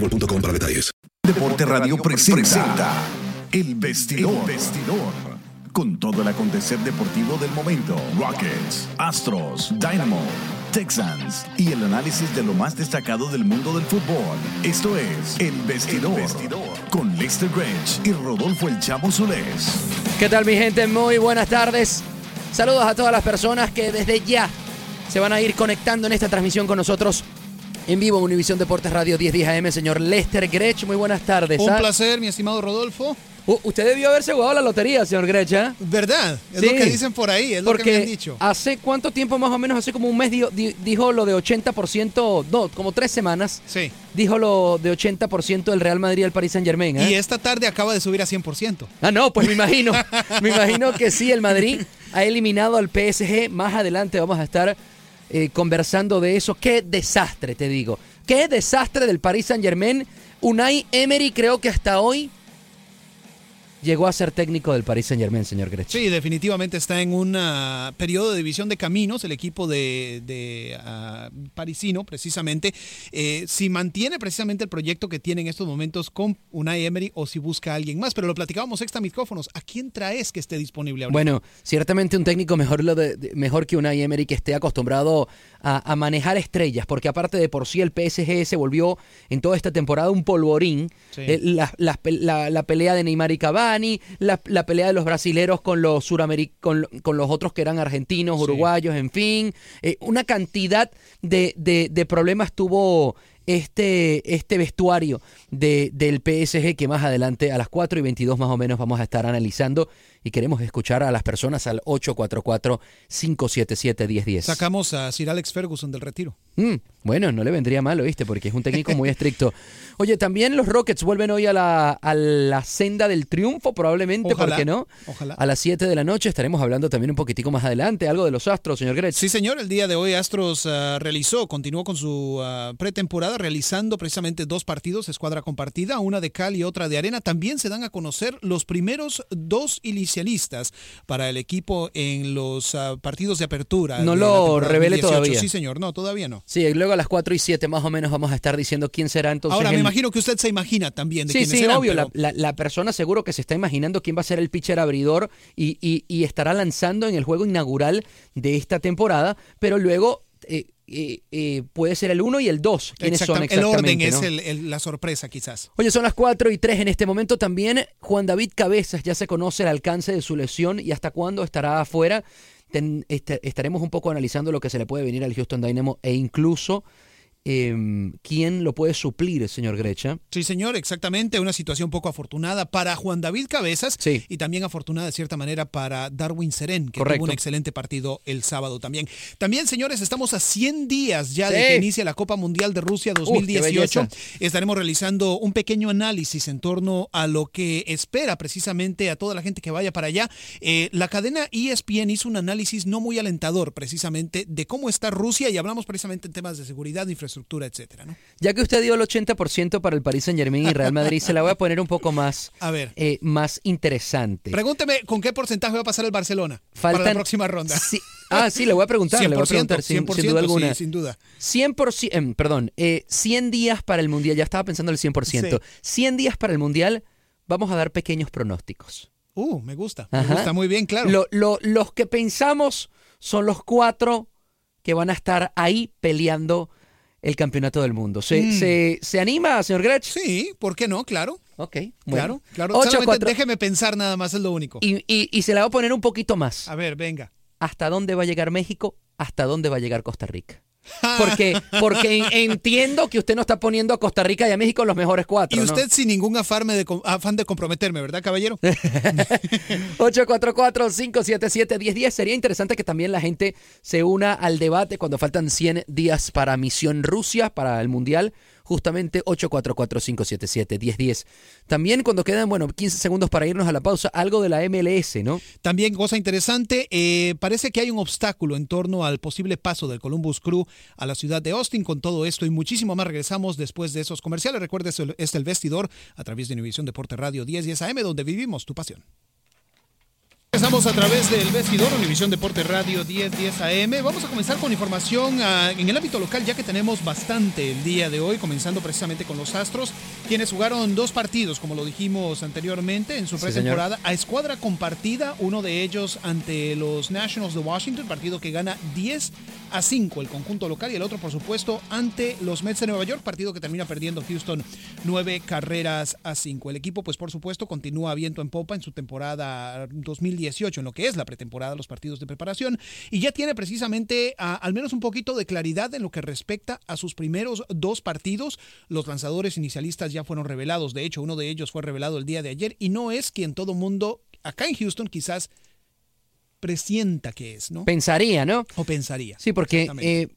boostmobile.com para detalles. Deporte Radio presenta El Vestidor. El Vestidor. Con todo el acontecer deportivo del momento. Rockets, Astros, Dynamo, Texans y el análisis de lo más destacado del mundo del fútbol. Esto es El Vestidor. Con Lester Grange y Rodolfo El Chavo Solés. ¿Qué tal mi gente? Muy buenas tardes. Saludos a todas las personas que desde ya se van a ir conectando en esta transmisión con nosotros en vivo en Univisión Deportes Radio 1010 AM, señor Lester Grech. Muy buenas tardes. Un ¿ah? placer, mi estimado Rodolfo. U- usted debió haberse jugado la lotería, señor Grech. ¿ah? ¿Verdad? Es Sí. lo que dicen por ahí, es lo que me han dicho. hace cuánto tiempo más o menos, hace como un mes dio- di- dijo lo de 80%, no, como tres semanas, Sí. dijo lo de 80% del Real Madrid al Paris Saint Germain. Y esta tarde acaba de subir a 100%. Ah, no, pues me imagino. me imagino que sí, el Madrid ha eliminado al PSG. Más adelante vamos a estar eh, conversando de eso. Qué desastre, te digo. Qué desastre del Paris Saint Germain. Unai Emery creo que hasta hoy llegó a ser técnico del Paris Saint Germain, señor Grech. Sí, definitivamente está en un ah, periodo de división de caminos, el equipo de, de, ah, parisino, precisamente. Eh, si mantiene precisamente el proyecto que tiene en estos momentos con Unai Emery o si busca a alguien más. Pero lo platicábamos extra micrófonos. ¿A quién traes que esté disponible ahora? Bueno, ciertamente un técnico mejor, lo de- de- mejor que Unai Emery que esté acostumbrado a, a manejar estrellas, porque aparte de por sí el PSG se volvió en toda esta temporada un polvorín. Sí. Eh, la, la- la- la pelea de Neymar y Cavani, la, la pelea de los brasileros con los surameric con, con los otros que eran argentinos, Sí. uruguayos, en fin. Eh, una cantidad de, de- de problemas tuvo este, este vestuario de, del PSG que más adelante a las 4 y 22 más o menos vamos a estar analizando y queremos escuchar a las personas al 844-577-1010. Sacamos a Sir Alex Ferguson del retiro. Mm, bueno, no le vendría mal, ¿oíste? Porque es un técnico muy estricto. Oye, también los Rockets vuelven hoy a la, a la senda del triunfo, probablemente, ¿por Ojalá, qué no? ojalá. A las 7 de la noche estaremos hablando también un poquitico más adelante, algo de los Astros, señor Gretsch. Sí, señor. El día de hoy Astros ah, realizó, continuó con su ah, pretemporada, realizando precisamente dos partidos, escuadra compartida, una de cal y otra de arena. También se dan a conocer los primeros dos inicialistas para el equipo en los ah, partidos de apertura. No de lo revele 2018. todavía. Sí, señor. No, todavía no. Sí, y luego a las 4 y 7 más o menos vamos a estar diciendo quién será entonces Ahora, me imagino que usted se imagina también de Sí, quiénes sí, serán, obvio. pero- La, la- la persona seguro que se está imaginando quién va a ser el pitcher abridor y, y- y estará lanzando en el juego inaugural de esta temporada, pero luego eh, eh, eh, puede ser el 1 y el 2. ¿Quiénes son Exactam- el orden exactamente? es no? el- el- la sorpresa, quizás. Oye, son las 4 y 3 en este momento. También Juan David Cabezas ya se conoce el alcance de su lesión y hasta cuándo estará afuera. Ten- este- estaremos un poco analizando lo que se le puede venir al Houston Dynamo e incluso em, quién lo puede suplir, señor Grecha. Sí, señor, exactamente. Una situación poco afortunada para Juan David Cabezas Sí. y también afortunada de cierta manera para Darwin Seren, que Correcto. tuvo un excelente partido el sábado también. También, señores, estamos a 100 días ya de que inicie la Copa Mundial de Rusia qué 2018. belleza. Estaremos realizando un pequeño análisis en torno a lo que espera precisamente a toda la gente que vaya para allá. Eh, la cadena ESPN hizo un análisis no muy alentador precisamente de cómo está Rusia y hablamos precisamente en temas de seguridad, infraestructura, etcétera, ¿no? Ya que usted dio el 80% para el Paris Saint Germain y Real Madrid, se la voy a poner un poco más, A ver. eh, más interesante. Pregúnteme con qué porcentaje va a pasar el Barcelona para la próxima ronda. Sí. Ah, sí, le voy a preguntar, le voy a preguntar sin, sin 100%, duda alguna. sí, sin duda. 100%, em, perdón, eh, 100 días para el Mundial, ya estaba pensando el 100%. 100 días para el Mundial, vamos a dar pequeños pronósticos. Uh, me gusta. Me Ajá. gusta muy bien, claro. Lo- lo- los que pensamos son los cuatro que van a estar ahí peleando el campeonato del mundo. ¿Se, Mm. se, se anima, señor Gretsch? Sí, ¿por qué no? Claro. Ok, Claro, bueno. claro. Solamente cuatro. déjeme pensar nada más, es lo único. Y, y- y se la voy a poner un poquito más. A ver, venga. ¿Hasta dónde va a llegar México? ¿Hasta dónde va a llegar Costa Rica? Porque, porque en- entiendo que usted no está poniendo a Costa Rica y a México los mejores cuatro. Y ¿no? usted sin ningún afán de, afán de comprometerme, ¿verdad, caballero? 844-577-1010. Sería interesante que también la gente se una al debate cuando faltan 100 días para Misión Rusia, para el Mundial. Justamente 844-577-1010. También cuando quedan, bueno, 15 segundos para irnos a la pausa, algo de la MLS, ¿no? También, cosa interesante, eh, parece que hay un obstáculo en torno al posible paso del Columbus Crew a la ciudad de Austin. Con todo esto y muchísimo más, regresamos después de esos comerciales. Recuerde, es el- es el vestidor a través de Univisión Deporte Radio 1010 AM, donde vivimos tu pasión. Estamos a través del vestidor Univisión Deporte Radio 1010 AM. Vamos a comenzar con información ah, en el ámbito local, ya que tenemos bastante el día de hoy, comenzando precisamente con los Astros, quienes jugaron dos partidos, como lo dijimos anteriormente, en su Sí, pretemporada, a escuadra compartida, uno de ellos ante los Nationals de Washington, partido que gana 10 a 5 el conjunto local, y el otro, por supuesto, ante los Mets de Nueva York, partido que termina perdiendo Houston 9 carreras a 5. El equipo, pues por supuesto, continúa viento en popa en su temporada 2018, en lo que es la pretemporada, los partidos de preparación, y ya tiene precisamente al menos un poquito de claridad en lo que respecta a sus primeros dos partidos. Los lanzadores inicialistas ya fueron revelados, de hecho, uno de ellos fue revelado el día de ayer, y no es quien todo mundo acá en Houston quizás presienta que es, ¿no? Pensaría, ¿no? O pensaría. Sí, porque eh,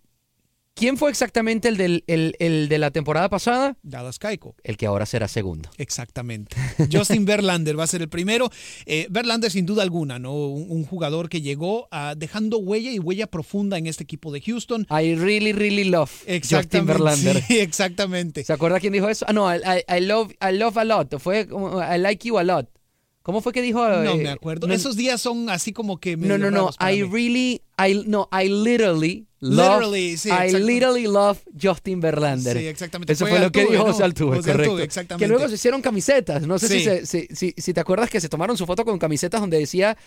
¿quién fue exactamente el, del, el, el de la temporada pasada? Dallas Keuchel. El que ahora será segundo. Exactamente. Justin Verlander va a ser el primero. Eh, Verlander, sin duda alguna, ¿no? Un, un jugador que llegó dejando huella y huella profunda en este equipo de Houston. I really, really love Justin. Verlander. sí, exactamente. ¿Se acuerda quién dijo eso? Ah, no, I love, I love a lot. Fue como, I like you a lot. ¿Cómo fue que dijo? No eh, me acuerdo. no- Esos días son así como que. No, no, no. I really, I no, I literally love, Literally, sí, I literally love Justin Verlander. Sí, exactamente. Eso Fue fue, lo que Altuve, dijo ¿no? José Altuve, José correcto. Altuve, exactamente. Que luego se hicieron camisetas. No sé si, se- si, si- si te acuerdas que se tomaron su foto con camisetas donde decía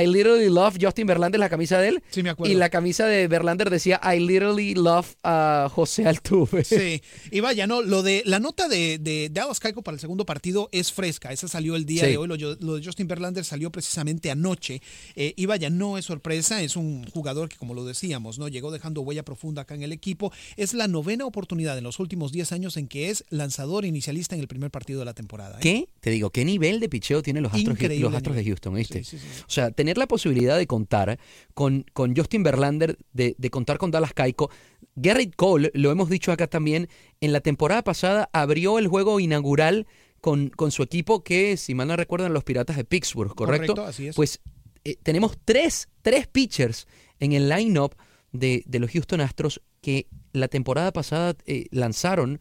I literally love Justin Verlander, la camisa de él. Sí, me acuerdo. Y la camisa de Verlander decía I literally love a José Altuve. Sí, y vaya, no, lo de la nota de, de Dallas Keuchel para el segundo partido es fresca. Esa salió el día Sí. de hoy. Lo, lo de Justin Verlander salió precisamente anoche. Eh, y vaya, no es sorpresa. Es un jugador que, como lo decíamos, no llegó dejando huella profunda acá en el equipo. Es la novena oportunidad en los últimos 10 años en que es lanzador inicialista en el primer partido de la temporada. ¿eh? ¿Qué? Te digo, ¿qué nivel de picheo tienen los Astros, Increíble los Astros de. Houston? ¿viste? Sí, sí, sí. O sea, tener la posibilidad de contar con, con Justin Verlander, de, de contar con Dallas Keuchel. Garrett Cole, lo hemos dicho acá también, en la temporada pasada abrió el juego inaugural con, con su equipo que, si mal no recuerdan, los Piratas de Pittsburgh, ¿correcto? Correcto, así es. Pues eh, tenemos tres, tres pitchers en el line-up de, de los Houston Astros que la temporada pasada eh, lanzaron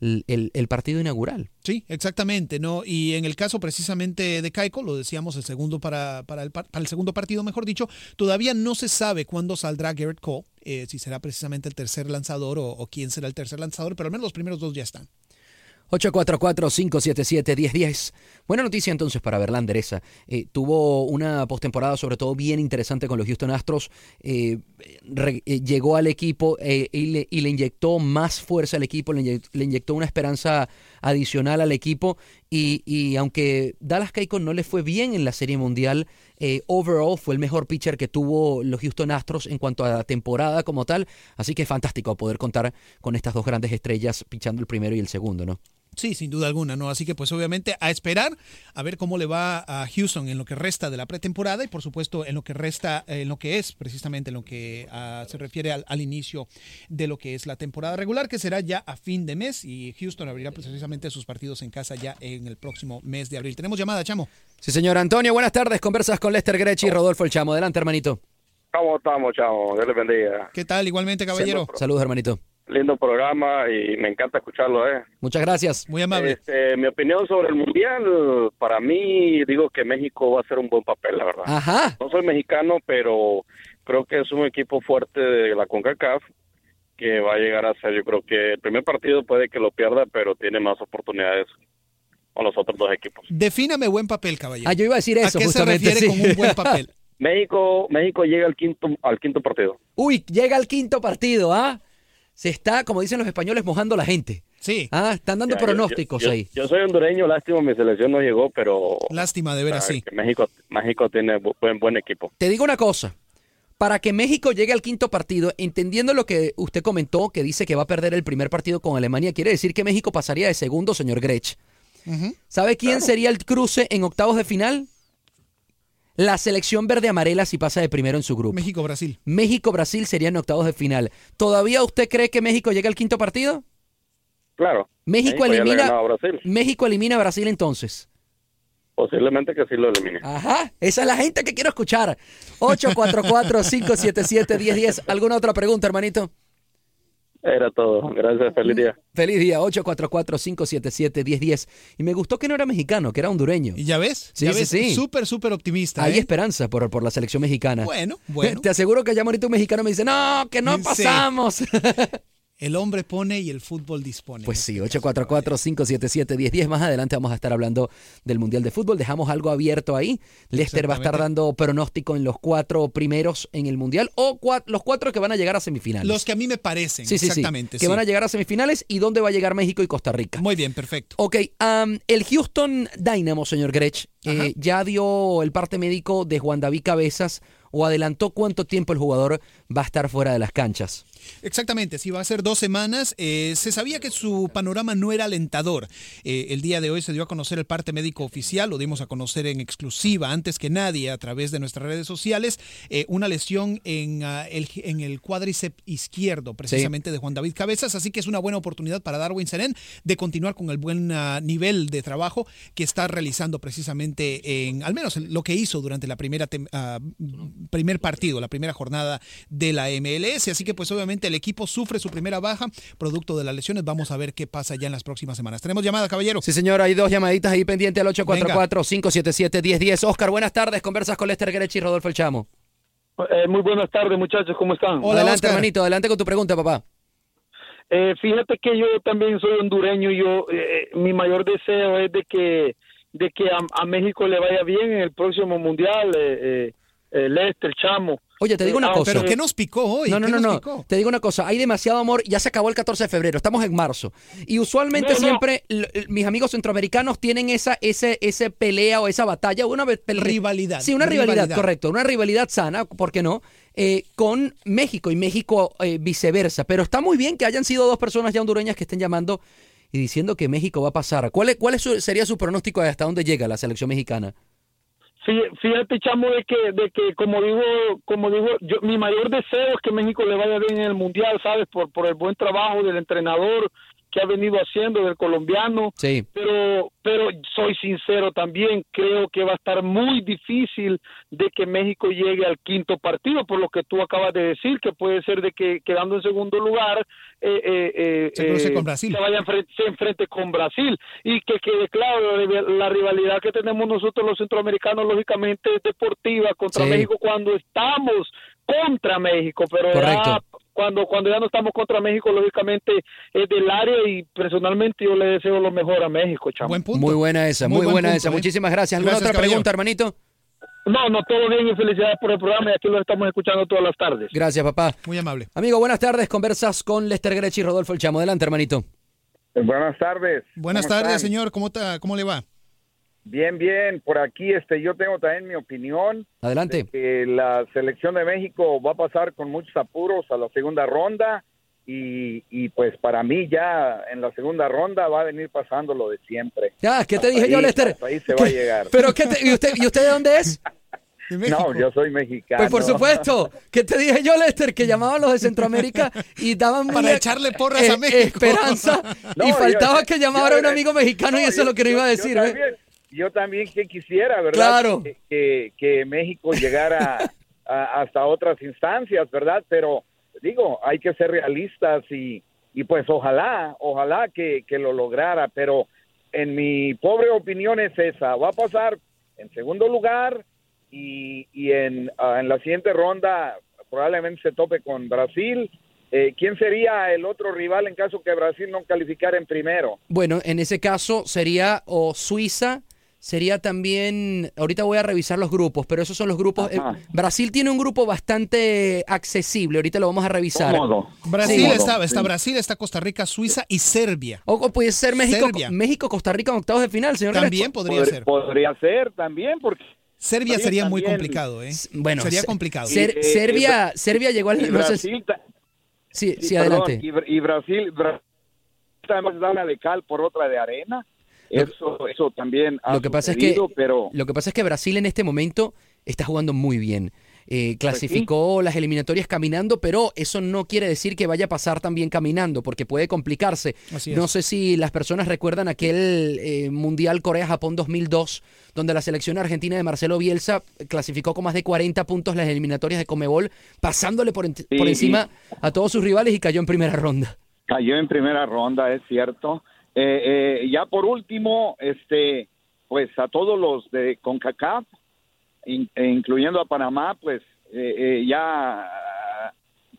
el- el- partido inaugural. Sí, exactamente, ¿no? Y en el caso precisamente de Kaiko, lo decíamos el segundo para, para, el, par- para el segundo partido, mejor dicho, todavía no se sabe cuándo saldrá Garrett Cole, eh, si será precisamente el tercer lanzador o, o quién será el tercer lanzador, pero al menos los primeros dos ya están. 844-577-1010. Buena noticia entonces para Verlander esa. Eh, tuvo una postemporada sobre todo bien interesante con los Houston Astros. Eh, eh, llegó al equipo y, le, y le inyectó más fuerza al equipo, le, inye- le inyectó una esperanza adicional al equipo Y, y aunque Dallas Keuchel no le fue bien en la Serie Mundial, overall fue el mejor pitcher que tuvo los Houston Astros en cuanto a la temporada como tal. Así que es fantástico poder contar con estas dos grandes estrellas pichando el primero y el segundo, ¿no? Sí, sin duda alguna, ¿no? Así que pues obviamente a esperar a ver cómo le va a Houston en lo que resta de la pretemporada y por supuesto en lo que resta, en lo que es precisamente en lo que uh, se refiere al, al, inicio de lo que es la temporada regular, que será ya a fin de mes y Houston abrirá precisamente sus partidos en casa ya en el próximo mes de abril. Tenemos llamada, Chamo. Sí, señor Antonio, buenas tardes. Conversas con Lester Grechi y Rodolfo El Chamo. Adelante, hermanito. ¿Cómo estamos, Chamo? Dios les bendiga. ¿Qué tal? Igualmente, caballero. Saludos, hermanito lindo programa y me encanta escucharlo. ¿eh? Muchas gracias. Muy amable. Este, mi opinión sobre el Mundial, para mí, digo que México va a hacer un buen papel, la verdad. Ajá. No soy mexicano, pero creo que es un equipo fuerte de la CONCACAF que va a llegar a ser, yo creo que el primer partido puede que lo pierda, pero tiene más oportunidades con los otros dos equipos. Defíname buen papel, caballero. Ah, yo iba a decir eso. ¿A qué justamente, se refiere sí. con un buen papel? México, México llega al quinto, al quinto partido. Uy, llega al quinto partido, ¿ah? Se está, como dicen los españoles, mojando la gente. Sí. Ah, están dando Ya, pronósticos yo, yo- ahí. Yo soy hondureño, lástima, mi selección no llegó, pero Lástima, de veras, sí. México, México tiene bu- buen, buen equipo. Te digo una cosa. Para que México llegue al quinto partido, entendiendo lo que usted comentó, que dice que va a perder el primer partido con Alemania, quiere decir que México pasaría de segundo, señor Grech. ¿Sabe quién sería el cruce en octavos de final? La selección verde-amarela si pasa de primero en su grupo. México-Brasil. México-Brasil sería en octavos de final. ¿Todavía usted cree que México llega al quinto partido? Claro. México, le elimina a Brasil. México elimina a Brasil entonces. Posiblemente que sí lo elimine. Ajá, esa es la gente que quiero escuchar. 844-577-1010. ¿Alguna otra pregunta, hermanito? Era todo. Gracias, feliz día. Feliz día, 844-577-1010. Y me gustó que no era mexicano, que era hondureño. ¿Y ya ves? Sí, ¿Ya sí, ves? sí. Súper, súper optimista. Hay ¿eh? esperanza por, por la selección mexicana. Bueno, bueno. Te aseguro que ya ahorita un mexicano me dice, no, que no Sí. pasamos. El hombre pone y el fútbol dispone. Pues sí, 844-577-1010. Más adelante vamos a estar hablando del Mundial de Fútbol. Dejamos algo abierto ahí. Lester va a estar dando pronóstico en los cuatro primeros en el Mundial o cua- los cuatro que van a llegar a semifinales. Los que a mí me parecen. Sí, sí, sí, exactamente. Que van a llegar a semifinales y dónde va a llegar México y Costa Rica. Muy bien, perfecto. Ok, am, el Houston Dynamo, señor Grech, eh, ya dio el parte médico de Juan David Cabezas o adelantó cuánto tiempo el jugador va a estar fuera de las canchas. Exactamente, sí, va a ser dos semanas. Eh, se sabía que su panorama no era alentador. Eh, el día de hoy se dio a conocer el parte médico oficial, lo dimos a conocer en exclusiva antes que nadie a través de nuestras redes sociales, eh, una lesión en, ah, el, en el cuádriceps izquierdo, precisamente de Juan David Cabezas, así que es una buena oportunidad para Darwin Serén de continuar con el buen ah, nivel de trabajo que está realizando precisamente en, al menos en lo que hizo durante la primera ah, primer partido, la primera jornada de la MLS. Así que pues obviamente el equipo sufre su primera baja producto de las lesiones. Vamos a ver qué pasa ya en las próximas semanas. Tenemos llamada, caballero. Sí, señor, hay dos llamaditas ahí pendientes al 844-577-1010. Oscar, buenas tardes. Conversas con Lester Grech y Rodolfo El Chamo. Eh, muy buenas tardes, muchachos, ¿cómo están? adelante, hermanito, adelante con tu pregunta, papá. Eh, fíjate que yo también soy hondureño y yo, eh, mi mayor deseo es de que, de que a, a México le vaya bien en el próximo mundial, eh, eh, eh, Lester, Chamo. Oye, te digo una Eh, cosa. aunque- nos picó hoy? No, no, ¿Qué no, no. picó? Te digo una cosa. Hay demasiado amor. Ya se acabó el 14 de febrero. Estamos en marzo. Y usualmente No, siempre mis amigos centroamericanos tienen esa ese, ese pelea o esa batalla. Una ve- pel- Rivalidad, Sí, una rivalidad, rivalidad. correcto. Una rivalidad sana, ¿por qué no? Eh, con México y México eh, viceversa. Pero está muy bien que hayan sido dos personas ya hondureñas que estén llamando y diciendo que México va a pasar. ¿Cuál, es, cuál es su- sería su pronóstico de hasta dónde llega la selección mexicana? Fí- Fíjate, chamo, de que, de que como digo, como digo, yo, mi mayor deseo es que México le vaya bien en el mundial, ¿sabes? Por, por el buen trabajo del entrenador que ha venido haciendo, del colombiano. Sí. Pero, pero soy sincero también, creo que va a estar muy difícil de que México llegue al quinto partido, por lo que tú acabas de decir, que puede ser de que quedando en segundo lugar eh, eh, eh, Se cruce eh, con Brasil. se vaya enfrente, se enfrente con Brasil y que quede claro la rivalidad que tenemos nosotros los centroamericanos lógicamente es deportiva contra Sí. México cuando estamos contra México pero Correcto. ya cuando cuando ya no estamos contra México lógicamente es del área y personalmente yo le deseo lo mejor a México chamo. Buen punto. Muy buena esa, muy, Muy buen buena punto, esa. ¿eh? Muchísimas gracias. ¿Alguna Gracias, otra caballero. pregunta, hermanito? no no todo bien y felicidades por el programa y aquí lo estamos escuchando todas las tardes Gracias, papá. Muy amable. Amigo, buenas tardes. Conversas con Lester Grech y Rodolfo El Chamo. Adelante, hermanito. Buenas tardes. Buenas ¿Cómo tardes, están? señor. ¿Cómo, ta- ¿Cómo le va? Bien, bien. Por aquí, este, yo tengo también mi opinión. Adelante. de que la selección de México va a pasar con muchos apuros a la segunda ronda y, y pues para mí ya en la segunda ronda va a venir pasando lo de siempre. Ya, ¿qué te Hasta dije yo, Lester? ahí se va a llegar. Pero ¿qué te- ¿y, usted, ¿Y usted de dónde es? No, yo soy mexicano. Pues por supuesto. ¿Qué te dije yo, Lester? Que llamaban los de Centroamérica y daban Para echarle porras a México. esperanza No, y faltaba yo- que llamara yo- a un amigo mexicano y eso es lo que no iba a yo decir. ¿eh? Yo también que quisiera, ¿verdad? Claro. Que, que- que México llegara a- hasta otras instancias, ¿verdad? Pero digo, hay que ser realistas y, y pues ojalá, ojalá que, que lo lograra, pero en mi pobre opinión es esa, va a pasar en segundo lugar y, y en, ah, en la siguiente ronda probablemente se tope con Brasil. Eh, ¿Quién sería el otro rival en caso que Brasil no calificara en primero? Bueno, en ese caso sería o Suiza, sería también, ahorita voy a revisar los grupos, pero esos son los grupos. eh. Brasil tiene un grupo bastante accesible, ahorita lo vamos a revisar. Brasil Sí. está, está Brasil, está Costa Rica, Suiza y Serbia. O, o puede ser México, Serbia. México, Costa Rica en octavos de final, señor. También Crespo. podría ser. Podría ser también, porque Serbia sería muy también. complicado, ¿eh? Bueno, sería se- complicado. Ser- eh, Serbia, Serbia llegó al... y no sé sí, sí, sí, perdón, adelante. y Brasil, Brasil además da una de cal por otra de arena. Eso, eso también ha Lo que pasa es que pero lo que pasa es que Brasil en este momento está jugando muy bien. Eh, Pues clasificó las eliminatorias caminando, pero eso no quiere decir que vaya a pasar también caminando, porque puede complicarse. No sé si las personas recuerdan aquel eh, Mundial Corea-Japón 2002, donde la selección argentina de Marcelo Bielsa clasificó con más de 40 puntos las eliminatorias de Comebol, pasándole por, en- Sí, por encima a todos sus rivales y cayó en primera ronda. cayó en primera ronda, es cierto. Eh, eh, ya por último, este, pues a todos los de CONCACAF, in- e incluyendo a Panamá, pues eh, eh, ya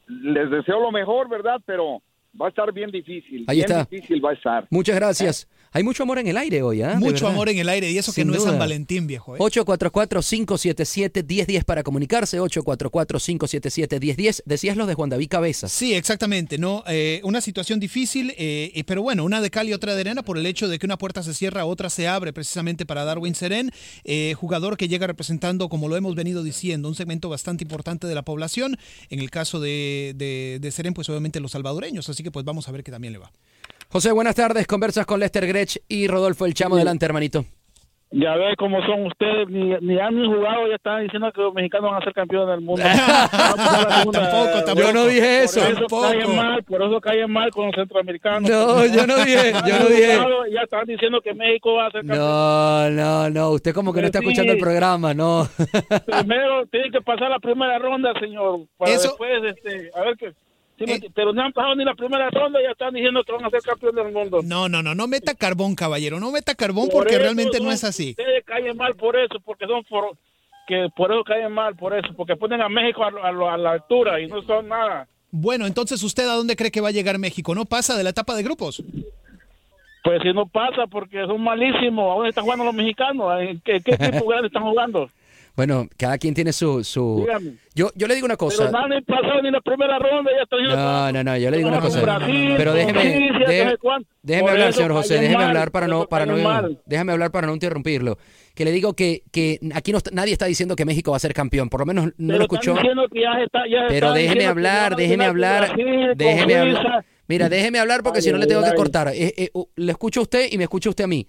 les deseo lo mejor, ¿verdad? Pero va a estar bien difícil. Ahí bien está. difícil va a estar. Muchas gracias. Hay mucho amor en el aire hoy, ¿ah? Mucho amor en el aire y eso que no es San. Valentín, viejo. ¿eh? 844-577-1010 para comunicarse, 844-577-1010. Decías los de Juan David Cabezas. Sí, exactamente, ¿no? Eh, una situación difícil, eh, pero bueno, una de cal y otra de arena por el hecho de que una puerta se cierra, otra se abre precisamente para Darwin Seren, eh, jugador que llega representando, como lo hemos venido diciendo, un segmento bastante importante de la población. En el caso de, de, de Seren, pues obviamente los salvadoreños, así que pues vamos a ver que también le va. José, buenas tardes. Conversas con Lester Grech y Rodolfo El Chamo. Adelante, hermanito. Ya ves cómo son ustedes, ni, ni han ni jugado, ya están diciendo que los mexicanos van a ser campeones del mundo. Tampoco, tampoco. Yo no dije eso. Por eso caen mal, por eso caen mal con los centroamericanos. No, yo no dije, yo no dije. Ya están diciendo que México va a ser campeón. No, no, no. Usted como que no está Sí. escuchando el programa, no. Primero tienen que pasar la primera ronda, señor. Para Eso- después, este, a ver qué. Sí Eh. pero no han pasado ni la primera ronda y ya están diciendo que van a ser campeones del mundo. No, no, no, no meta carbón, caballero, no meta carbón Por porque realmente no es así. Ustedes caen mal por eso, porque son for- que por eso caen mal, por eso, porque ponen a México a, a a la altura y no son nada. Bueno, entonces usted a dónde cree que va a llegar México? ¿No pasa de la etapa de grupos? Pues si no pasa, porque son malísimos. ¿A dónde están jugando los mexicanos? ¿En qué, qué equipo grande están jugando? Bueno, cada quien tiene su... su... Dígame. Yo, yo le digo una Pero cosa. no han ni pasado ni la primera ronda, ya diciendo No, no, no, yo le digo una Con cosa. Brasil, Pero déjeme, déjeme, hablar, eso señor José, déjeme mal, hablar para no, para no, déjeme hablar para no interrumpirlo. Que le digo que, que aquí no nadie está diciendo que México va a ser campeón, por lo menos no Pero lo escuchó. diciendo que ya está- ya Pero déjeme hablar, déjeme hablar, Brasil, con déjeme hablar. Suiza. Mira, déjeme hablar porque si no le tengo que cortar. Eh, eh, le escucho a usted y me escucha usted a mí.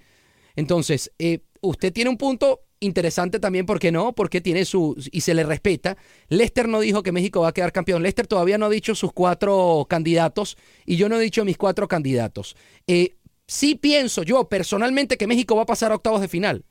Entonces, eh, usted tiene un punto interesante también, ¿por qué no? Porque tiene su, y se le respeta. Lester no dijo que México va a quedar campeón. Lester todavía no ha dicho sus cuatro candidatos y yo no he dicho mis cuatro candidatos. Eh, sí pienso yo personalmente que México va a pasar a octavos de final.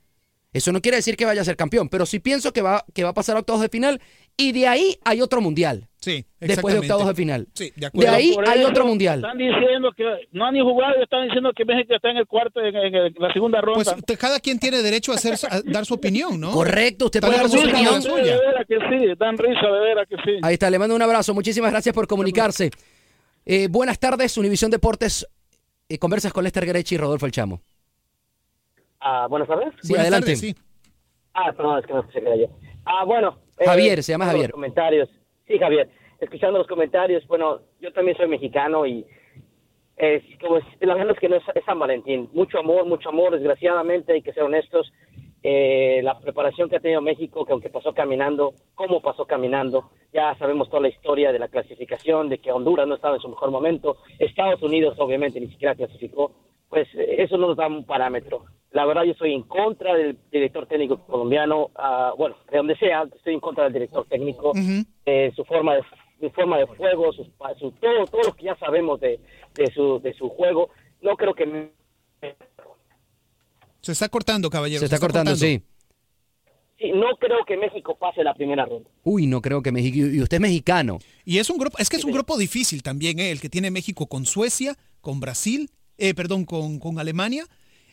Eso no quiere decir que vaya a ser campeón, pero sí pienso que va, que va a pasar a octavos de final y de ahí hay otro mundial. Sí, Después de octavos de final. Sí, de De ahí Por hay otro mundial. Están diciendo que no han ni jugado y están diciendo que México está en el cuarto, en, en- en la segunda ronda. Pues te- cada quien tiene derecho a, hacer, a dar su opinión, ¿no? Correcto, usted puede dar su usted opinión. de suya. veras que sí, dan risa, de veras que sí. Ahí está, le mando un abrazo. Muchísimas gracias por comunicarse. Eh, buenas tardes, Univisión Deportes. Eh, conversas con Lester Grechi y Rodolfo El Chamo. Ah, buenas tardes. Sí, Buenas adelante. tardes, sí. Ah, perdón, es que no escuché que era yo. Ah, bueno. eh, Javier, se llama Javier. Los comentarios. Sí, Javier. Escuchando los comentarios, bueno, yo también soy mexicano y es, como es, la verdad es que no es, es San Valentín. Mucho amor, mucho amor. Desgraciadamente, hay que ser honestos. Eh, la preparación que ha tenido México, que aunque pasó caminando, cómo pasó caminando, ya sabemos toda la historia de la clasificación, de que Honduras no estaba en su mejor momento, Estados Unidos obviamente ni siquiera clasificó, pues eso no nos da un parámetro. La verdad yo estoy en contra del director técnico colombiano, ah, bueno, de donde sea, estoy en contra del director técnico, eh, su forma de su forma de juego, su, su- todo, todo lo que ya sabemos de, de su, de su juego. No creo que Se está cortando, caballero. Se está cortando, sí. sí, no creo que México pase la primera ronda. Uy, no creo que México. Y usted es mexicano. Y es un grupo, es que es un grupo difícil también, ¿eh? el que tiene México con Suecia, con Brasil, eh, perdón, con, con Alemania,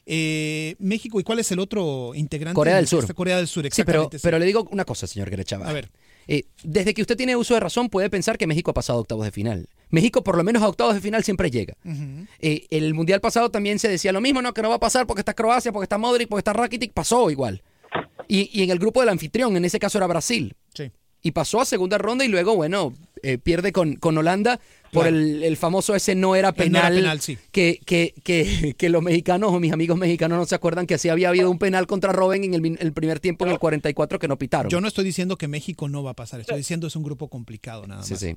eh, México y cuál es el otro integrante. Corea del Sur. Corea del Sur, Sí, pero, exactamente. sí. pero le digo una cosa, señor Gerechava. A ver. Eh, desde que usted tiene uso de razón, puede pensar que México ha pasado a octavos de final. México, por lo menos a octavos de final, siempre llega. Eh, el mundial pasado también se decía lo mismo, no, que no va a pasar porque está Croacia, porque está Modric, porque está Rakitic, pasó igual. Y, y en el grupo del anfitrión, en ese caso era Brasil. Sí. Y pasó a segunda ronda y luego, bueno, eh, pierde con, con Holanda por Claro. el, el famoso ese no era no penal. era penal, sí. que, que, que, que los mexicanos o mis amigos mexicanos no se acuerdan que sí había habido un penal contra Robben en el, primer tiempo en el 44 que no pitaron. Yo no estoy diciendo que México no va a pasar, estoy diciendo es un grupo complicado nada más. Sí, sí.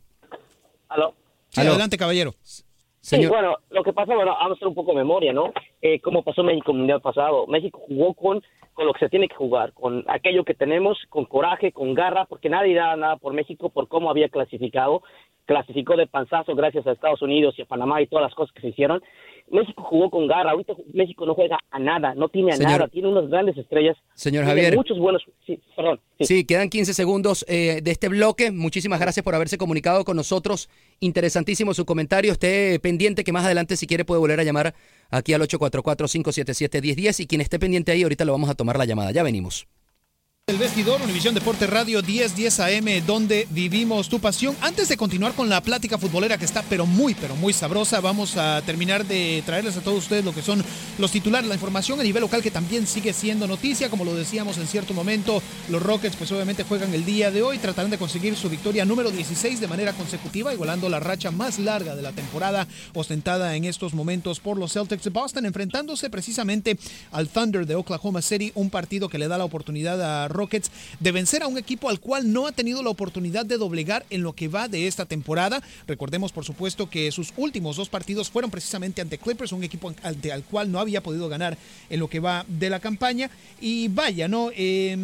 ¿Aló? Sí, Aló. adelante, caballero. Sí, bueno, lo que pasa, bueno, vamos a hacer un poco de memoria, ¿no? Eh, ¿Cómo pasó México en el Mundial pasado? México jugó con, con lo que se tiene que jugar, con aquello que tenemos, con coraje, con garra, porque nadie da nada por México por cómo había clasificado. Clasificó de panzazo gracias a Estados Unidos y a Panamá y todas las cosas que se hicieron. México jugó con garra. Ahorita México no juega a nada, no tiene a Señor- nada. Tiene unas grandes estrellas. Señor Tiene Javier. Muchos buenos. Sí, perdón. Sí, quedan 15 segundos eh, de este bloque. Muchísimas gracias por haberse comunicado con nosotros. Interesantísimo su comentario. Esté pendiente que más adelante, si quiere, puede volver a llamar aquí al 844-577-1010. Y quien esté pendiente ahí, ahorita lo vamos a tomar la llamada. Ya venimos. El vestidor, Univisión Deporte Radio 1010 AM, donde vivimos tu pasión. Antes de continuar con la plática futbolera que está pero muy, pero muy sabrosa, vamos a terminar de traerles a todos ustedes lo que son los titulares, la información a nivel local que también sigue siendo noticia. Como lo decíamos en cierto momento, los Rockets pues obviamente juegan el día de hoy, tratarán de conseguir su victoria número 16 de manera consecutiva, igualando la racha más larga de la temporada ostentada en estos momentos por los Celtics de Boston, enfrentándose precisamente al Thunder de Oklahoma City, un partido que le da la oportunidad a Rockets de vencer a un equipo al cual no ha tenido la oportunidad de doblegar en lo que va de esta temporada. Recordemos, por supuesto, que sus últimos dos partidos fueron precisamente ante Clippers, un equipo ante al cual no había podido ganar en lo que va de la campaña. Y vaya, ¿no? Eh,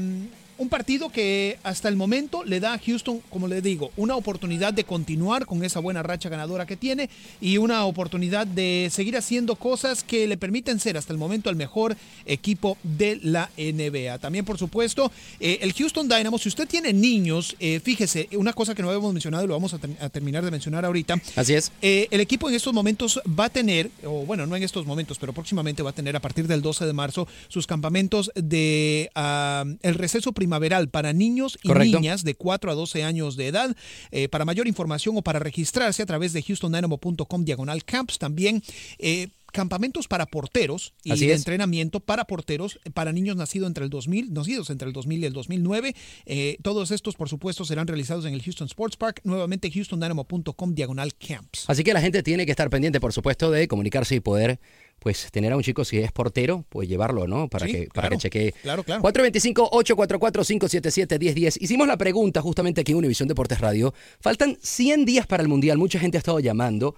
un partido que hasta el momento le da a Houston, como le digo, una oportunidad de continuar con esa buena racha ganadora que tiene y una oportunidad de seguir haciendo cosas que le permiten ser hasta el momento el mejor equipo de la NBA. También, por supuesto, eh, el Houston Dynamo, si usted tiene niños, eh, fíjese, una cosa que no habíamos mencionado y lo vamos a, ter- a terminar de mencionar ahorita. Así es. Eh, el equipo en estos momentos va a tener, o bueno, no en estos momentos, pero próximamente va a tener a partir del 12 de marzo sus campamentos de ah, el receso primaveral para niños y Correcto. niñas de 4 a 12 años de edad. Eh, para mayor información o para registrarse a través de houstondynamo.com diagonal camps también. eh, campamentos para porteros y Así de es. entrenamiento para porteros para niños nacidos entre el 2000 nacidos entre el 2000 y el 2009 Eh, todos estos por supuesto serán realizados en el Houston Sports Park nuevamente houstondynamo.com diagonal camps Así que la gente tiene que estar pendiente, por supuesto, de comunicarse y poder pues tener a un chico si es portero, pues llevarlo, ¿no? Para Sí, que para claro. que chequee. Claro, claro. 425-844-577-1010. Hicimos la pregunta justamente aquí en Univisión Deportes Radio. Faltan 100 días para el Mundial. Mucha gente ha estado llamando.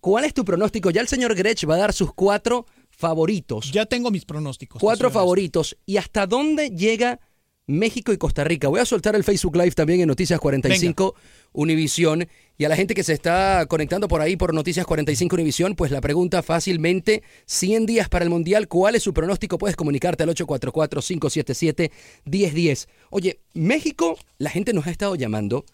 ¿Cuál es tu pronóstico? Ya el señor Grech va a dar sus cuatro favoritos. Ya tengo mis pronósticos. Cuatro favoritos. ¿Y hasta dónde llega México y Costa Rica? Voy a soltar el Facebook Live también en Noticias 45 Univisión. Y a la gente que se está conectando por ahí por Noticias 45 Univisión, pues la pregunta fácilmente, 100 días para el Mundial, ¿cuál es su pronóstico? Puedes comunicarte al 844-577-1010. Oye, México, la gente nos ha estado llamando.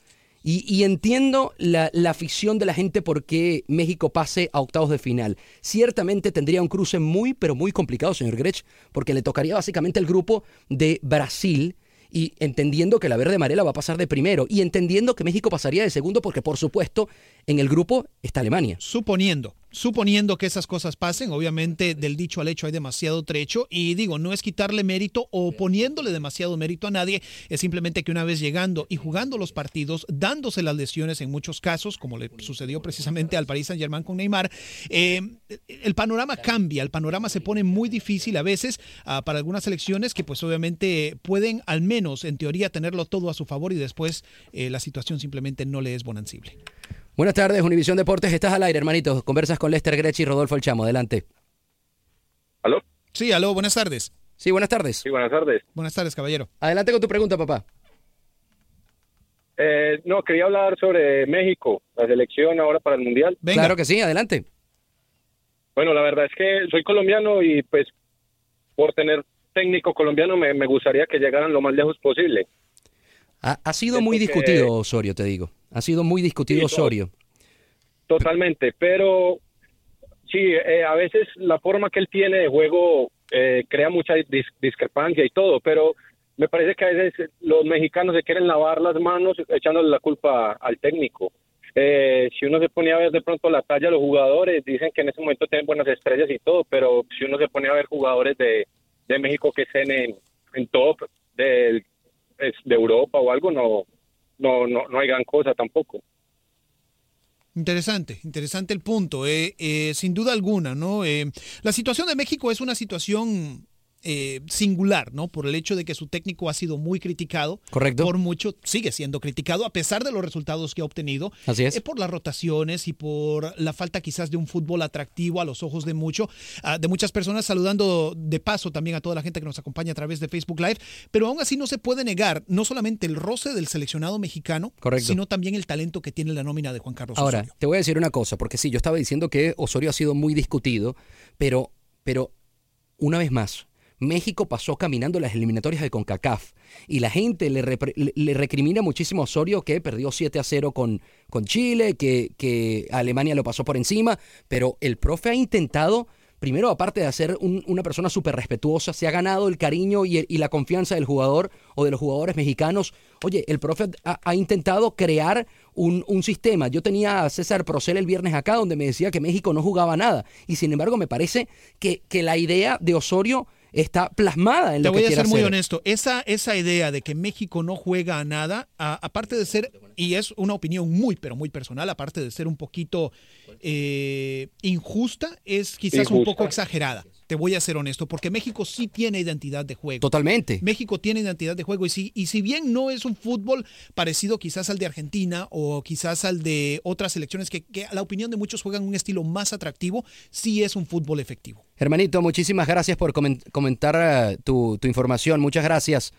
Y, y entiendo la, la afición de la gente porque México pase a octavos de final. Ciertamente tendría un cruce muy, pero muy complicado, señor Grech, porque le tocaría básicamente el grupo de Brasil y entendiendo que la verde amarela va a pasar de primero y entendiendo que México pasaría de segundo porque, por supuesto, en el grupo está Alemania. Suponiendo, suponiendo que esas cosas pasen, obviamente del dicho al hecho hay demasiado trecho y digo, no es quitarle mérito o poniéndole demasiado mérito a nadie, es simplemente que una vez llegando y jugando los partidos, dándose las lesiones en muchos casos, como le sucedió precisamente al Paris Saint Germain con Neymar, eh, el panorama cambia, el panorama se pone muy difícil a veces ah, para algunas selecciones que pues obviamente pueden al menos en teoría tenerlo todo a su favor y después eh, la situación simplemente no le es bonancible. Buenas tardes, Univisión Deportes. Estás al aire, hermanito. Conversas con Lester Grech y Rodolfo El Chamo. Adelante. ¿Aló? Sí, aló, buenas tardes. Sí, buenas tardes. Sí, buenas tardes. Buenas tardes, caballero. Adelante con tu pregunta, papá. Eh, no, quería hablar sobre México, la selección ahora para el Mundial. Claro que sí, adelante. Bueno, la verdad es que soy colombiano y pues por tener técnico colombiano me, me gustaría que llegaran lo más lejos posible. Ha, ha sido Siento muy que- discutido Osorio, te digo. Ha sido muy discutido Sí. Osorio. Totalmente, pero sí, eh, a veces la forma que él tiene de juego eh, crea mucha dis- discrepancia y todo, pero me parece que a veces los mexicanos se quieren lavar las manos echándole la culpa al técnico. Eh, si uno se ponía a ver de pronto la talla de los jugadores, dicen que en ese momento tienen buenas estrellas y todo, pero si uno se pone a ver jugadores de, de México que estén en, en top del- es de Europa o algo, no, no, no, no hay gran cosa tampoco. Interesante, interesante el punto. eh, eh, sin duda alguna, ¿no? Eh, la situación de México es una situación eh, singular, ¿no? Por el hecho de que su técnico ha sido muy criticado. Correcto. Por mucho, sigue siendo criticado, a pesar de los resultados que ha obtenido. Así es. Eh, por las rotaciones y por la falta quizás de un fútbol atractivo a los ojos de mucho, ah, de muchas personas, saludando de paso también a toda la gente que nos acompaña a través de Facebook Live. Pero aún así no se puede negar no solamente el roce del seleccionado mexicano, Correcto. sino también el talento que tiene la nómina de Juan Carlos Ahora, Osorio. te voy a decir una cosa, porque sí, yo estaba diciendo que Osorio ha sido muy discutido, pero, pero una vez más, México pasó caminando las eliminatorias de CONCACAF y la gente le, le- recrimina muchísimo a Osorio que perdió 7 a 0 con, con Chile, que, que Alemania lo pasó por encima, pero el profe ha intentado, primero aparte de ser un- una persona súper respetuosa, se ha ganado el cariño y la confianza del jugador o de los jugadores mexicanos. Oye, el profe ha, ha intentado crear un, un sistema. Yo tenía a César Procel el viernes acá donde me decía que México no jugaba nada y sin embargo me parece que, que la idea de Osorio está plasmada en Te lo voy que a quiere ser muy hacer. honesto. Esa, esa idea de que México no juega a nada, a- aparte de ser, y es una opinión muy, pero muy personal, aparte de ser un poquito eh, injusta, es quizás un poco exagerada. Te voy a ser honesto, porque México sí tiene identidad de juego. Totalmente. México tiene identidad de juego y si, y si bien no es un fútbol parecido quizás al de Argentina o quizás al de otras selecciones que, que a la opinión de muchos juegan un estilo más atractivo, sí es un fútbol efectivo. Hermanito, muchísimas gracias por comen- comentar eh, tu, tu información. Muchas gracias.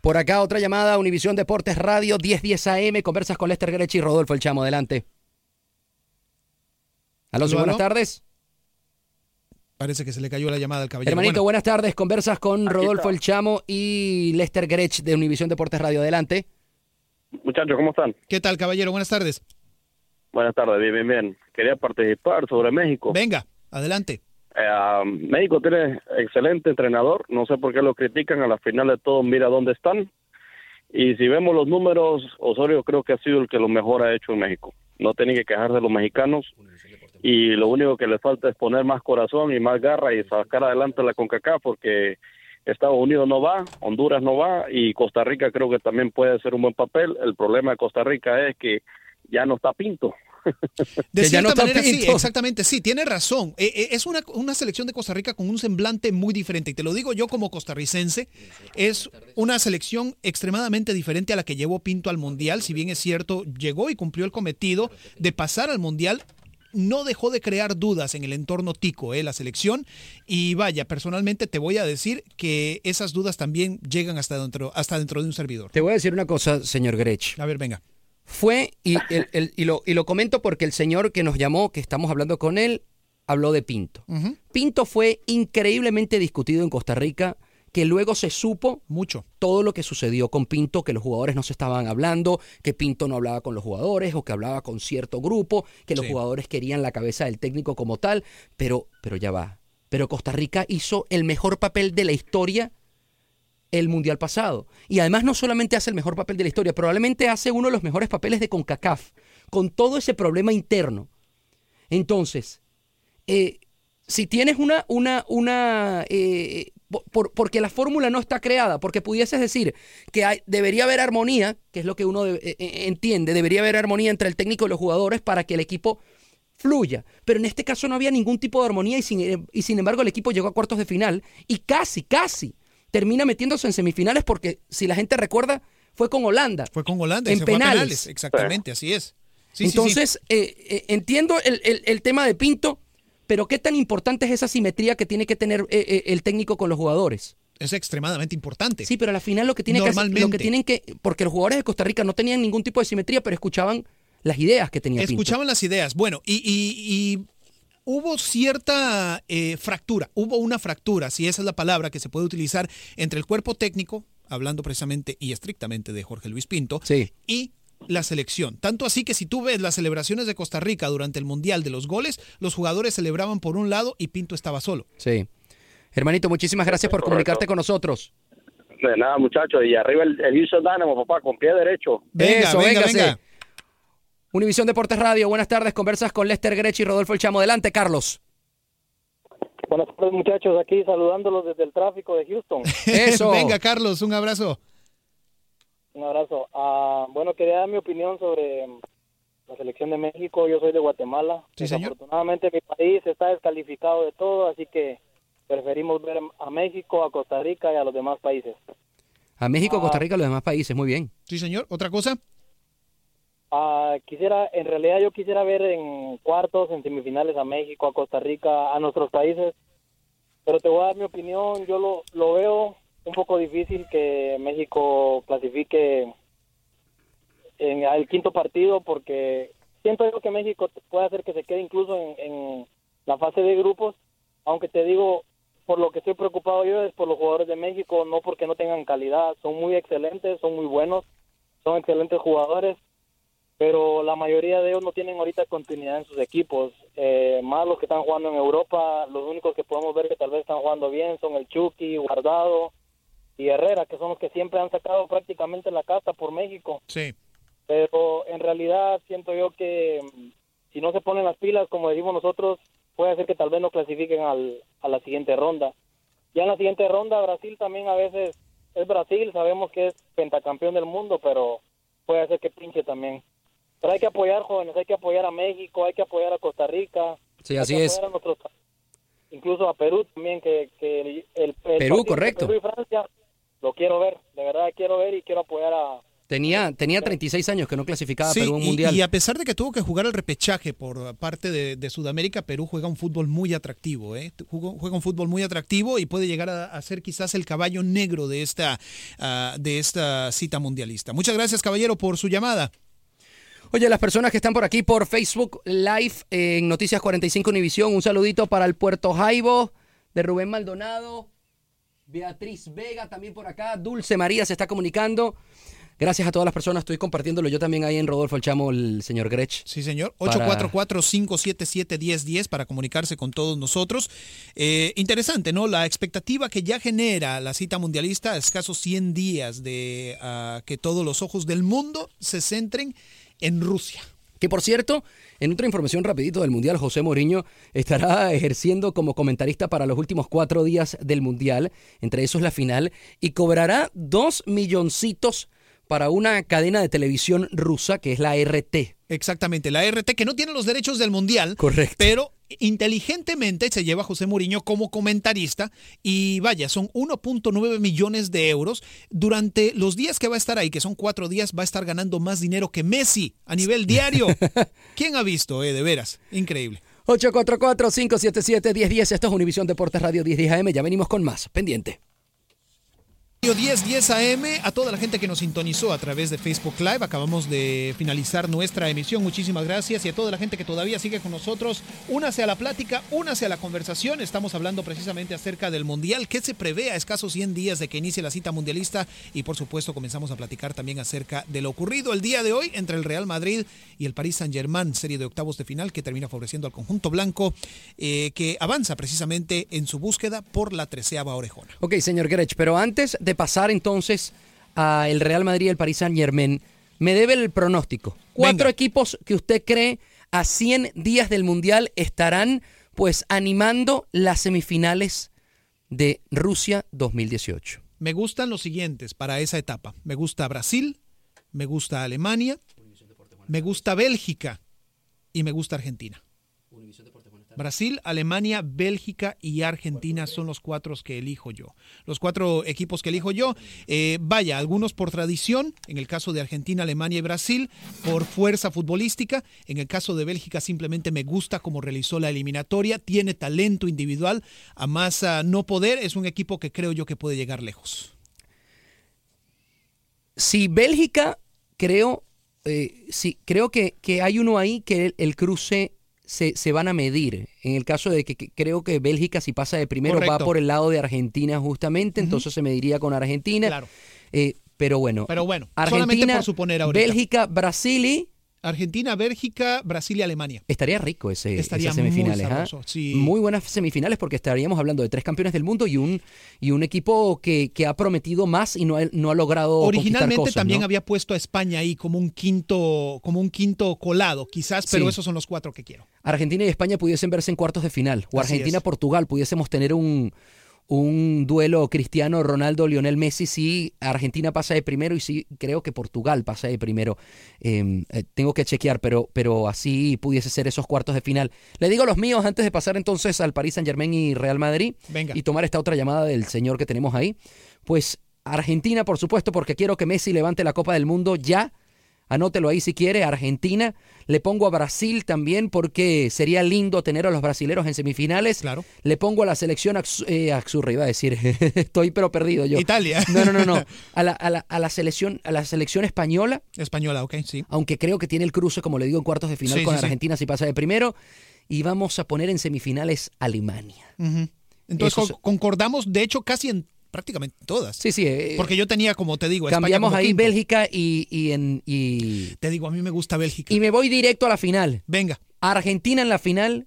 Por acá otra llamada, Univisión Deportes Radio 1010 AM. Conversas con Lester Grechi y Rodolfo El Chamo. Adelante. Alonso, ¿Aló, buenas tardes. Parece que se le cayó la llamada al caballero. Hermanito, Bueno. buenas tardes. Conversas con Rodolfo está. El Chamo y Lester Grech de Univisión Deportes Radio. Adelante. Muchachos, ¿cómo están? ¿Qué tal, caballero? Buenas tardes. Buenas tardes, bien, bien, bien. Quería participar sobre México. Venga, adelante. Eh, México tiene excelente entrenador, no sé por qué lo critican, a la final de todo mira dónde están. Y si vemos los números, Osorio creo que ha sido el que lo mejor ha hecho en México. No tienen que quejarse de los mexicanos y lo único que les falta es poner más corazón y más garra y sacar adelante la CONCACAF porque Estados Unidos no va, Honduras no va y Costa Rica creo que también puede hacer un buen papel. El problema de Costa Rica es que ya no está Pinto. De Que ya cierta no está manera, sí, Pinto. exactamente, sí, tiene razón. Eh, eh, es una, una selección de Costa Rica con un semblante muy diferente. Y te lo digo yo como costarricense, es una selección extremadamente diferente a la que llevó Pinto al Mundial. Si bien es cierto, llegó y cumplió el cometido de pasar al Mundial. No dejó de crear dudas en el entorno tico, eh, la selección. Y vaya, personalmente te voy a decir que esas dudas también llegan hasta dentro, hasta dentro de un servidor. Te voy a decir una cosa, señor Grech. A ver, venga. Fue, y, el- el- y, lo, y lo comento porque el señor que nos llamó, que estamos hablando con él, habló de Pinto. Pinto fue increíblemente discutido en Costa Rica, que luego se supo mucho todo lo que sucedió con Pinto, que los jugadores no se estaban hablando, que Pinto no hablaba con los jugadores o que hablaba con cierto grupo, que los Sí. jugadores querían la cabeza del técnico como tal, pero, pero ya va. Pero Costa Rica hizo el mejor papel de la historia el mundial pasado. Y además no solamente hace el mejor papel de la historia, probablemente hace uno de los mejores papeles de CONCACAF, con todo ese problema interno. Entonces, eh, si tienes una, una, una, eh, por- porque la fórmula no está creada, porque pudieses decir que hay- debería haber armonía, que es lo que uno eh, eh, entiende, debería haber armonía entre el técnico y los jugadores para que el equipo fluya. Pero en este caso no había ningún tipo de armonía y sin, y sin embargo el equipo llegó a cuartos de final y casi, casi termina metiéndose en semifinales porque si la gente recuerda fue con Holanda. Fue con Holanda en se fue a penales. penales. Exactamente, así es. Sí, sí, sí. Entonces, eh, eh, entiendo el, el- el tema de Pinto, pero ¿qué tan importante es esa simetría que tiene que tener eh, eh, el técnico con los jugadores? Es extremadamente importante. Sí, pero al final lo que, tiene que hacer- lo que tienen que, porque los jugadores de Costa Rica no tenían ningún tipo de simetría, pero escuchaban las ideas que tenía Pinto. Escuchaban las ideas. Bueno, y, y- y hubo cierta eh, fractura, hubo una fractura, si esa es la palabra que se puede utilizar, entre el cuerpo técnico, hablando precisamente y estrictamente de Jorge Luis Pinto, y la selección. Tanto así que si tú ves las celebraciones de Costa Rica durante el Mundial de los goles, los jugadores celebraban por un lado y Pinto estaba solo. Sí. Hermanito, muchísimas gracias por comunicarte con nosotros. De nada, muchachos. Y arriba el, el Houston Dynamo, papá, con pie derecho. Eso, véngase. Univisión Deportes Radio, buenas tardes. Conversas con Lester Grech y Rodolfo El Chamo. Adelante, Carlos. Buenas tardes, muchachos. Aquí saludándolos desde el tráfico de Houston. Eso. Venga, Carlos, un abrazo. Un abrazo. Ah, bueno, quería dar mi opinión sobre mm, la selección de México. Yo soy de Guatemala. Sí, señor. Desafortunadamente mi país está descalificado de todo, así que preferimos ver a México, a Costa Rica y a los demás países. A México, Ah. Costa Rica y los demás países. Muy bien. Sí, señor. ¿Otra cosa? Ah, quisiera, en realidad yo quisiera ver en cuartos, en semifinales a México, a Costa Rica, a nuestros países. Pero te voy a dar mi opinión. Yo lo, lo veo un poco difícil que México clasifique en el quinto partido porque siento yo que México puede hacer que se quede incluso en, en la fase de grupos. Aunque te digo, por lo que estoy preocupado yo es por los jugadores de México, no porque no tengan calidad. Son muy excelentes, son muy buenos, son excelentes jugadores pero la mayoría de ellos no tienen ahorita continuidad en sus equipos. Eh, más los que están jugando en Europa, los únicos que podemos ver que tal vez están jugando bien son el Chucky, Guardado y Herrera, que son los que siempre han sacado prácticamente la casta por México. Sí. Pero en realidad siento yo que mm, si no se ponen las pilas, como decimos nosotros, puede ser que tal vez no clasifiquen al, a la siguiente ronda. Ya en la siguiente ronda, Brasil también a veces es Brasil, sabemos que es pentacampeón del mundo, pero puede ser que pinche también. Pero hay que apoyar jóvenes, hay que apoyar a México, hay que apoyar a Costa Rica. Sí, hay así que es. apoyar a nuestros- incluso a Perú también, que, que el, el- el Perú, correcto. Perú y Francia lo quiero ver, de verdad quiero ver y quiero apoyar a, Tenía, tenía 36 años que no clasificaba a Sí, Perú en un y- mundial. Y, a pesar de que tuvo que jugar el repechaje por parte de, de Sudamérica, Perú juega un fútbol muy atractivo. ¿eh? Juega un fútbol muy atractivo y puede llegar a, a ser quizás el caballo negro de esta, ah, de esta cita mundialista. Muchas gracias, caballero, por su llamada. Oye, las personas que están por aquí por Facebook Live en Noticias 45 Univisión, un saludito para el Puerto Jaibo de Rubén Maldonado, Beatriz Vega también por acá, Dulce María se está comunicando. Gracias a todas las personas, estoy compartiéndolo yo también ahí en Rodolfo el Chamo, el señor Grech. Sí, señor. Para- 844-577-1010 para comunicarse con todos nosotros. Eh, interesante, ¿no? La expectativa que ya genera la cita mundialista, a escasos 100 días de ah, que todos los ojos del mundo se centren en Rusia. Que por cierto, en otra información rapidito del Mundial, José Mourinho estará ejerciendo como comentarista para los últimos cuatro días del Mundial, entre esos la final, y cobrará dos milloncitos para una cadena de televisión rusa que es la RT. Exactamente, la RT que no tiene los derechos del Mundial. Correcto. Pero inteligentemente se lleva a José Mourinho como comentarista y vaya, son 1.9 millones de euros. Durante los días que va a estar ahí, que son cuatro días, va a estar ganando más dinero que Messi a nivel diario. ¿Quién ha visto, eh? De veras, increíble. 844-577-1010, esto es Univisión Deportes Radio 1010 AM, ya venimos con más, pendiente. 10 10 AM, a toda la gente que nos sintonizó a través de Facebook Live, acabamos de finalizar nuestra emisión, muchísimas gracias y a toda la gente que todavía sigue con nosotros, únase a la plática, únase a la conversación, estamos hablando precisamente acerca del Mundial, que se prevé a escasos 100 días de que inicie la cita mundialista y por supuesto comenzamos a platicar también acerca de lo ocurrido el día de hoy entre el Real Madrid y el Paris Saint Germain, serie de octavos de final que termina favoreciendo al conjunto blanco eh, que avanza precisamente en su búsqueda por la treceava orejona. Ok, señor Grech, pero antes de pasar entonces a el Real Madrid y el Paris Saint Germain, me debe el pronóstico. Cuatro equipos que usted cree a 100 días del Mundial estarán pues animando las semifinales de Rusia 2018. Me gustan los siguientes para esa etapa. Me gusta Brasil, me gusta Alemania, me gusta Bélgica y me gusta Argentina. Brasil, Alemania, Bélgica y Argentina son los cuatro que elijo yo. Los cuatro equipos que elijo yo, eh, vaya, algunos por tradición, en el caso de Argentina, Alemania y Brasil, por fuerza futbolística, en el caso de Bélgica simplemente me gusta cómo realizó la eliminatoria, tiene talento individual, a más a no poder, es un equipo que creo yo que puede llegar lejos. Si Bélgica, creo, eh, sí, creo que, hay uno ahí que el cruce se, se, van a medir. En el caso de que, que, creo que Bélgica, si pasa de primero, Correcto. va por el lado de Argentina justamente, entonces se mediría con Argentina. Claro. Eh, pero bueno, Pero bueno, solamente Argentina, por suponer ahorita. Bélgica, Brasil y... Argentina, Bélgica, Brasil y Alemania. Estaría rico ese, Estaría esas semifinales. muy ¿ah? sabroso, sí. Muy buenas semifinales porque estaríamos hablando de tres campeones del mundo y un, y un equipo que, que ha prometido más y no ha, no ha logrado Originalmente cosas, también ¿no? había puesto a España ahí como un quinto, como un quinto colado, quizás, pero Sí. esos son los cuatro que quiero. Argentina y España pudiesen verse en cuartos de final. O. Argentina-Portugal pudiésemos tener un, un duelo Cristiano Ronaldo-Lionel Messi si Argentina pasa de primero y si creo que Portugal pasa de primero. Eh, eh, tengo que chequear, pero, pero así pudiese ser esos cuartos de final. Le digo los míos antes de pasar entonces al Paris Saint Germain y Real Madrid Venga. y tomar esta otra llamada del señor que tenemos ahí. Pues Argentina, por supuesto, porque quiero que Messi levante la Copa del Mundo ya. Anótelo ahí si quiere, Argentina. Le pongo a Brasil también porque sería lindo tener a los brasileros en semifinales. Claro. Le pongo a la selección eh, Axurra, iba a decir. Estoy pero perdido yo. Italia. No, no, no, no. A la, a la- a la selección, a la selección española, Española, ok, sí. aunque creo que tiene el cruce, como le digo, en cuartos de final Sí, con sí, sí. Argentina si pasa de primero. Y vamos a poner en semifinales Alemania. Entonces concordamos, de hecho, casi en prácticamente todas. Sí, sí. eh, Porque yo tenía, como te digo, España cambiamos como ahí quinto. Bélgica y, y en. Y, Te digo, a mí me gusta Bélgica. y me voy directo a la final. Venga. Argentina en la final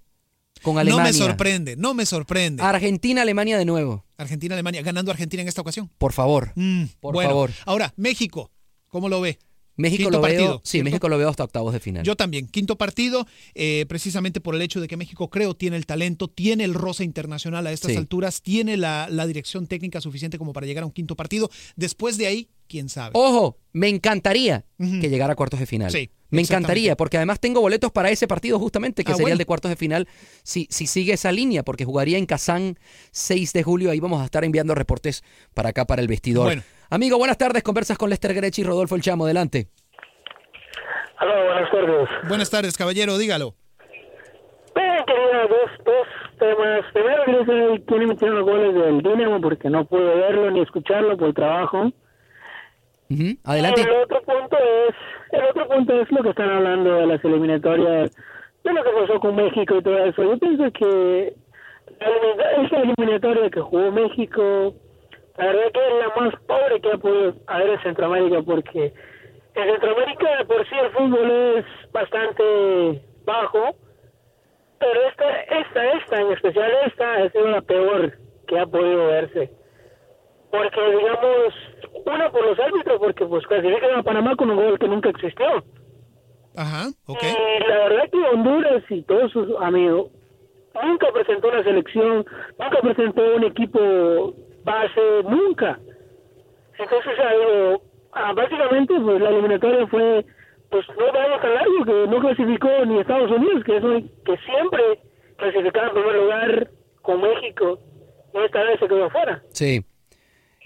con Alemania. No me sorprende, no me sorprende. Argentina-Alemania de nuevo. Argentina, Alemania, ganando Argentina en esta ocasión. Por favor. Mm, Por bueno, favor. Ahora, México, ¿cómo lo ve? México Quinto lo veo. sí, ¿cierto? México lo veo hasta octavos de final. Yo también. Quinto partido, eh, precisamente por el hecho de que México, creo, tiene el talento, tiene el roce internacional a estas Sí. alturas, tiene la, la dirección técnica suficiente como para llegar a un quinto partido. Después de ahí, quién sabe. Ojo, me encantaría que llegara a cuartos de final. Sí, me encantaría, porque además tengo boletos para ese partido justamente, que Ah, sería bueno. el de cuartos de final, si, si sigue esa línea, porque jugaría en Kazán 6 de julio. Ahí vamos a estar enviando reportes para acá, para el vestidor. Bueno. Amigo, buenas tardes. Conversas con Lester Grechi y Rodolfo El Chamo. Adelante. Aló, buenas tardes. Buenas tardes, caballero, dígalo. Eh, quería dos, dos temas. Primero quería saber quién metió los goles del Dinamo porque no pude verlo ni escucharlo por trabajo. Ujú, Adelante. El otro punto es, el otro punto es lo que están hablando de las eliminatorias, de lo que pasó con México y todo eso. Yo pienso que la eliminatoria que jugó México, la verdad que es la más pobre que ha podido haber en Centroamérica porque en Centroamérica de por sí el fútbol es bastante bajo, pero esta, esta, esta, en especial esta, ha sido la peor que ha podido verse. Porque, digamos, una por los árbitros, porque pues clasifican a Panamá con un gol que nunca existió. Ajá, ok. Y la verdad que Honduras y todos sus amigos nunca presentó una selección, nunca presentó un equipo base, nunca. Entonces, algo, ah, básicamente, pues la eliminatoria fue, pues no vamos tan largo, que no clasificó ni Estados Unidos, que es un- que siempre clasificaba en primer lugar con México, y esta vez se quedó afuera. Sí.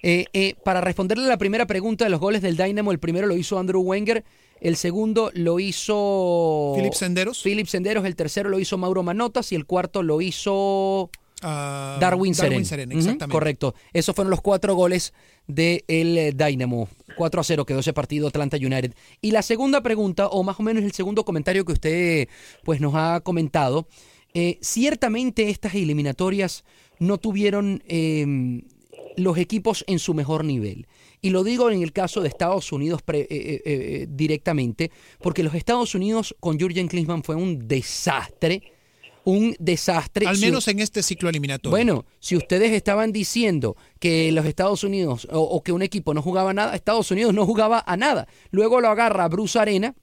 Eh, eh, para responderle a la primera pregunta de los goles del Dynamo, el primero lo hizo Andrew Wenger, el segundo lo hizo Philip Senderos. Philip Senderos, el tercero lo hizo Mauro Manotas y el cuarto lo hizo Ah, Darwin Seren. Darwin correcto. Esos fueron los cuatro goles del el Dynamo. 4 a 0 quedó ese partido Atlanta United. Y la segunda pregunta, o más o menos el segundo comentario que usted pues, nos ha comentado, eh, ciertamente estas eliminatorias no tuvieron eh, los equipos en su mejor nivel. Y lo digo en el caso de Estados Unidos pre- eh, eh, eh, directamente, porque los Estados Unidos con Jurgen Klinsmann fue un desastre. Un desastre. Al Si- menos en este ciclo eliminatorio. bueno, si ustedes estaban diciendo que los Estados Unidos o, o que un equipo no jugaba nada, Estados Unidos no jugaba a nada. Luego lo agarra Bruce Arena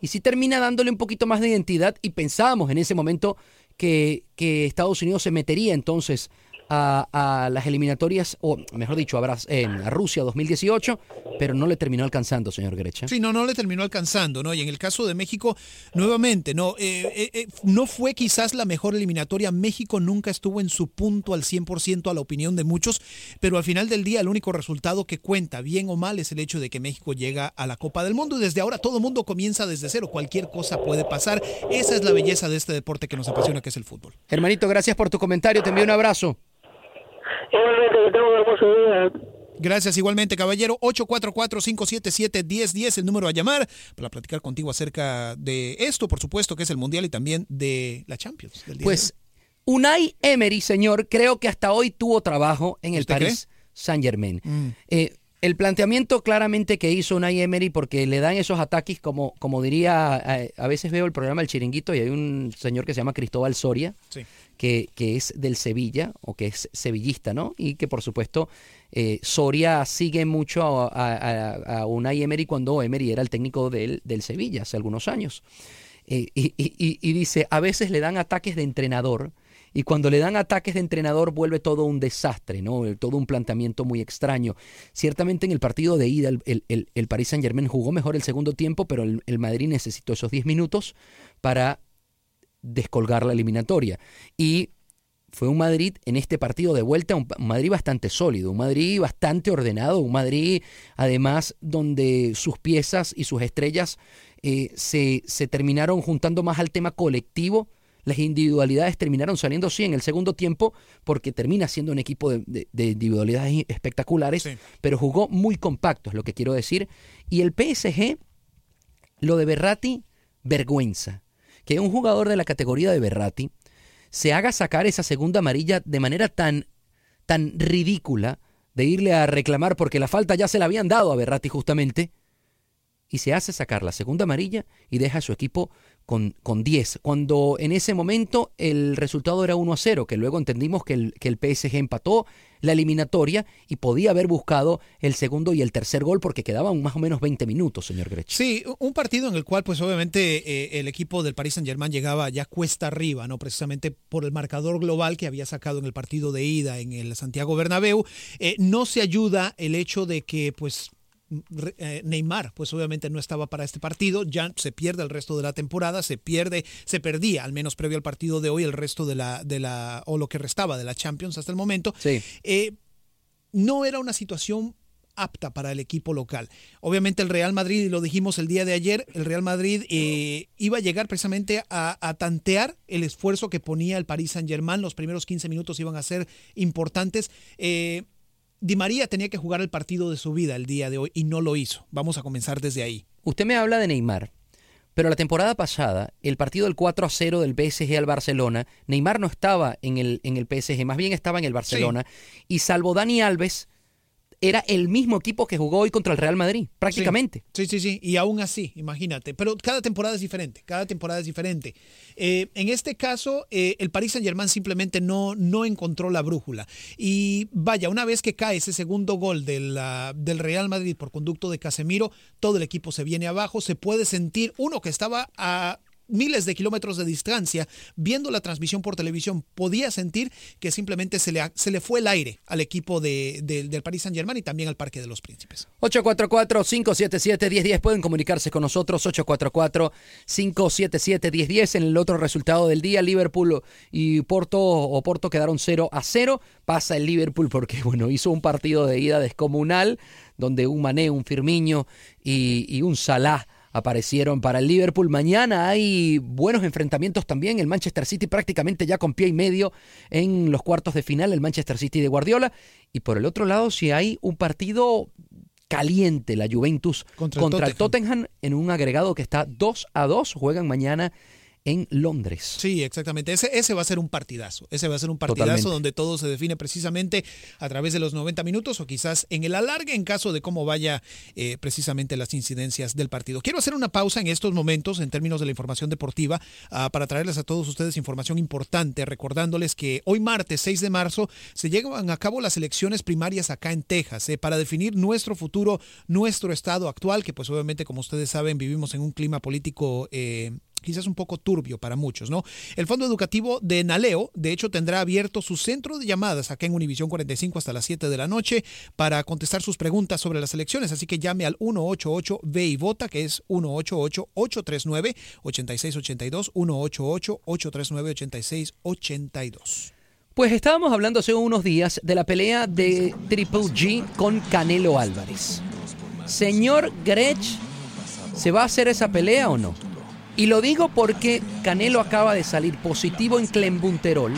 y sí termina dándole un poquito más de identidad y pensábamos en ese momento que, que Estados Unidos se metería entonces a, a las eliminatorias, o mejor dicho, a, Bras- en, a Rusia 2018, pero no le terminó alcanzando, señor Grecha. Sí, no, no le terminó alcanzando, ¿no? Y en el caso de México, nuevamente, ¿no? Eh, eh, eh, no fue quizás la mejor eliminatoria. México nunca estuvo en su punto al 100% a la opinión de muchos, pero al final del día el único resultado que cuenta, bien o mal, es el hecho de que México llega a la Copa del Mundo y desde ahora todo el mundo comienza desde cero. Cualquier cosa puede pasar. Esa es la belleza de este deporte que nos apasiona, que es el fútbol. Hermanito, gracias por tu comentario, te envío un abrazo. Gracias igualmente, caballero. 844-577-1010, el número a llamar para platicar contigo acerca de esto, por supuesto, que es el Mundial y también de la Champions. del día de Pues Unai Emery, señor, creo que hasta hoy tuvo trabajo en el ¿Usted Paris Saint Germain. Mm. el planteamiento claramente que hizo Unai Emery, porque le dan esos ataques, como, como diría, a, a veces veo el programa El Chiringuito y hay un señor que se llama Cristóbal Soria, Sí. Que, es del Sevilla, o que es sevillista, ¿no? Y que por supuesto eh, Soria sigue mucho a, a, a- a Unai Emery cuando Emery era el técnico del, del Sevilla hace algunos años. Eh, y, y- dice, a veces le dan ataques de entrenador y cuando le dan ataques de entrenador vuelve todo un desastre, ¿no? Todo un planteamiento muy extraño. Ciertamente en el partido de ida el, el, el- el Paris Saint Germain jugó mejor el segundo tiempo, pero el, el Madrid necesitó esos 10 minutos para descolgar la eliminatoria. Y fue un Madrid en este partido de vuelta, un, Madrid bastante sólido, un Madrid bastante ordenado, un Madrid además donde sus piezas y sus estrellas eh, se, se terminaron juntando más al tema colectivo. Las individualidades terminaron saliendo, sí, en el segundo tiempo, porque termina siendo un equipo de, de- de individualidades espectaculares, pero jugó muy compacto, es lo que quiero decir. Y el PSG, lo de Berratti, vergüenza. Que un jugador de la categoría de Berratti se haga sacar esa segunda amarilla de manera tan, tan ridícula de irle a reclamar porque la falta ya se la habían dado a Berratti justamente y se hace sacar la segunda amarilla y deja a su equipo con, con 10, cuando en ese momento el resultado era 1 a 0, que luego entendimos que el, que el PSG empató la eliminatoria y podía haber buscado el segundo y el tercer gol porque quedaban más o menos 20 minutos, señor Grech. Sí, un partido en el cual, pues obviamente, eh, el equipo del Paris Saint Germain llegaba ya cuesta arriba, ¿no? Precisamente por el marcador global que había sacado en el partido de ida en el Santiago Bernabéu. Eh, no se ayuda el hecho de que, pues, Neymar, pues obviamente no estaba para este partido, ya se pierde el resto de la temporada, se pierde, se perdía, al menos previo al partido de hoy, el resto de la, de la, o lo que restaba de la Champions hasta el momento. Sí. Eh, no era una situación apta para el equipo local. Obviamente el Real Madrid, y lo dijimos el día de ayer, el Real Madrid eh, iba a llegar precisamente a, a tantear el esfuerzo que ponía el Paris Saint Germain. Los primeros 15 minutos iban a ser importantes. Eh, Di María tenía que jugar el partido de su vida el día de hoy y no lo hizo. Vamos a comenzar desde ahí. Usted me habla de Neymar, pero la temporada pasada, el partido del 4 a 0 del PSG al Barcelona, Neymar no estaba en el, en el PSG, más bien estaba en el Barcelona, y salvo Dani Alves, era el mismo equipo que jugó hoy contra el Real Madrid, prácticamente. Sí, sí, sí, y aún así, imagínate. Pero cada temporada es diferente, cada temporada es diferente. Eh, en este caso, eh, el Paris Saint Germain simplemente no, no encontró la brújula. Y vaya, una vez que cae ese segundo gol del, del Real Madrid por conducto de Casemiro, todo el equipo se viene abajo, se puede sentir uno que estaba a miles de kilómetros de distancia, viendo la transmisión por televisión, podía sentir que simplemente se le, se le fue el aire al equipo de, de- del Paris Saint Germain y también al Parque de los Príncipes. 844-577-1010 pueden comunicarse con nosotros 844-577-1010 en el otro resultado del día Liverpool y Porto o Porto quedaron 0 a 0 pasa el Liverpool porque bueno hizo un partido de ida descomunal donde un Mané, un Firmiño y, y un Salah aparecieron para el Liverpool. Mañana hay buenos enfrentamientos también. El Manchester City prácticamente ya con pie y medio en los cuartos de final, el Manchester City de Guardiola. Y por el otro lado, si hay un partido caliente, la Juventus Contra contra, el el Tottenham en un agregado que está 2 a 2. Juegan mañana en Londres. Sí, exactamente. Ese, ese va a ser un partidazo. Ese va a ser un partidazo Totalmente. donde todo se define precisamente a través de los 90 minutos o quizás en el alargue en caso de cómo vaya eh, precisamente las incidencias del partido. Quiero hacer una pausa en estos momentos en términos de la información deportiva ah, para traerles a todos ustedes información importante, recordándoles que hoy martes 6 de marzo se llevan a cabo las elecciones primarias acá en Texas eh, para definir nuestro futuro, nuestro estado actual, que pues obviamente como ustedes saben vivimos en un clima político eh, quizás un poco turbio para muchos, ¿no? El Fondo Educativo de Naleo, de hecho, tendrá abierto su centro de llamadas acá en Univisión 45 hasta las 7 de la noche para contestar sus preguntas sobre las elecciones, así que llame al 188 ve y vota, que es 188 839 8682 188 839 8682. Pues estábamos hablando hace unos días de la pelea de Triple G con Canelo Álvarez. Señor Grech, ¿se va a hacer esa pelea o no? Y lo digo porque Canelo acaba de salir positivo en clenbuterol,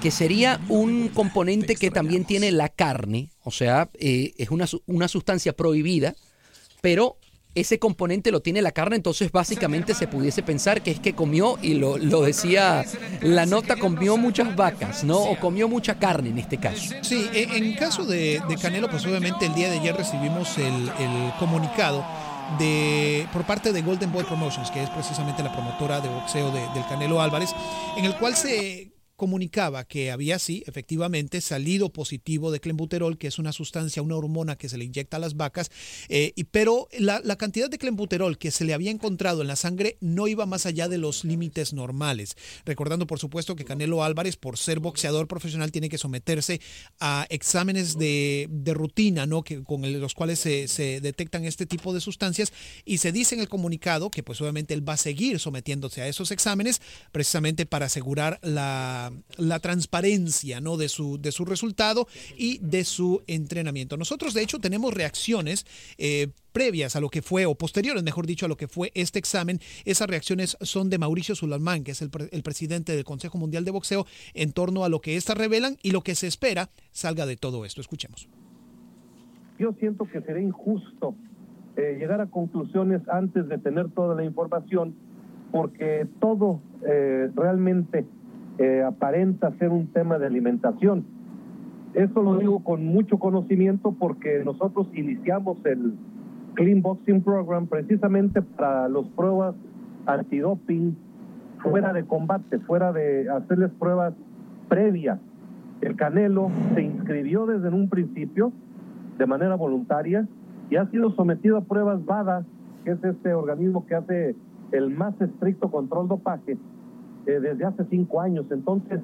que sería un componente que también tiene la carne, o sea, eh, es una, una sustancia prohibida, pero ese componente lo tiene la carne, entonces básicamente se pudiese pensar que es que comió, y lo, lo decía la nota, comió muchas vacas, ¿no? O comió mucha carne en este caso. Sí, e- en caso de, Canelo, pues obviamente el día de ayer recibimos el comunicado de por parte de Golden Boy Promotions, que es precisamente la promotora de boxeo de- del Canelo Álvarez, en el cual se comunicaba que había sí, efectivamente, salido positivo de clenbuterol, que es una sustancia, una hormona que se le inyecta a las vacas, eh, y, pero la, la cantidad de clenbuterol que se le había encontrado en la sangre no iba más allá de los límites normales. Recordando, por supuesto, que Canelo Álvarez, por ser boxeador profesional, tiene que someterse a exámenes de, de rutina, ¿no? Que, con los cuales se, se detectan este tipo de sustancias, y se dice en el comunicado que, pues obviamente, él va a seguir sometiéndose a esos exámenes, precisamente para asegurar la, la transparencia ¿no? de, su, de su resultado y de su entrenamiento. Nosotros, de hecho, tenemos reacciones eh, previas a lo que fue, o posteriores, mejor dicho, a lo que fue este examen. Esas reacciones son de Mauricio Sulalmán, que es el, pre- el presidente del Consejo Mundial de Boxeo, en torno a lo que éstas revelan y lo que se espera salga de todo esto. Escuchemos. Yo siento que sería injusto eh, llegar a conclusiones antes de tener toda la información, porque todo eh, realmente eh, aparenta ser un tema de alimentación. Eso lo digo con mucho conocimiento porque nosotros iniciamos el Clean Boxing Program precisamente para las pruebas antidoping fuera de combate, fuera de hacerles pruebas previas. El Canelo se inscribió desde un principio de manera voluntaria y ha sido sometido a pruebas VADA, que es este organismo que hace el más estricto control dopaje eh, desde hace cinco años. Entonces,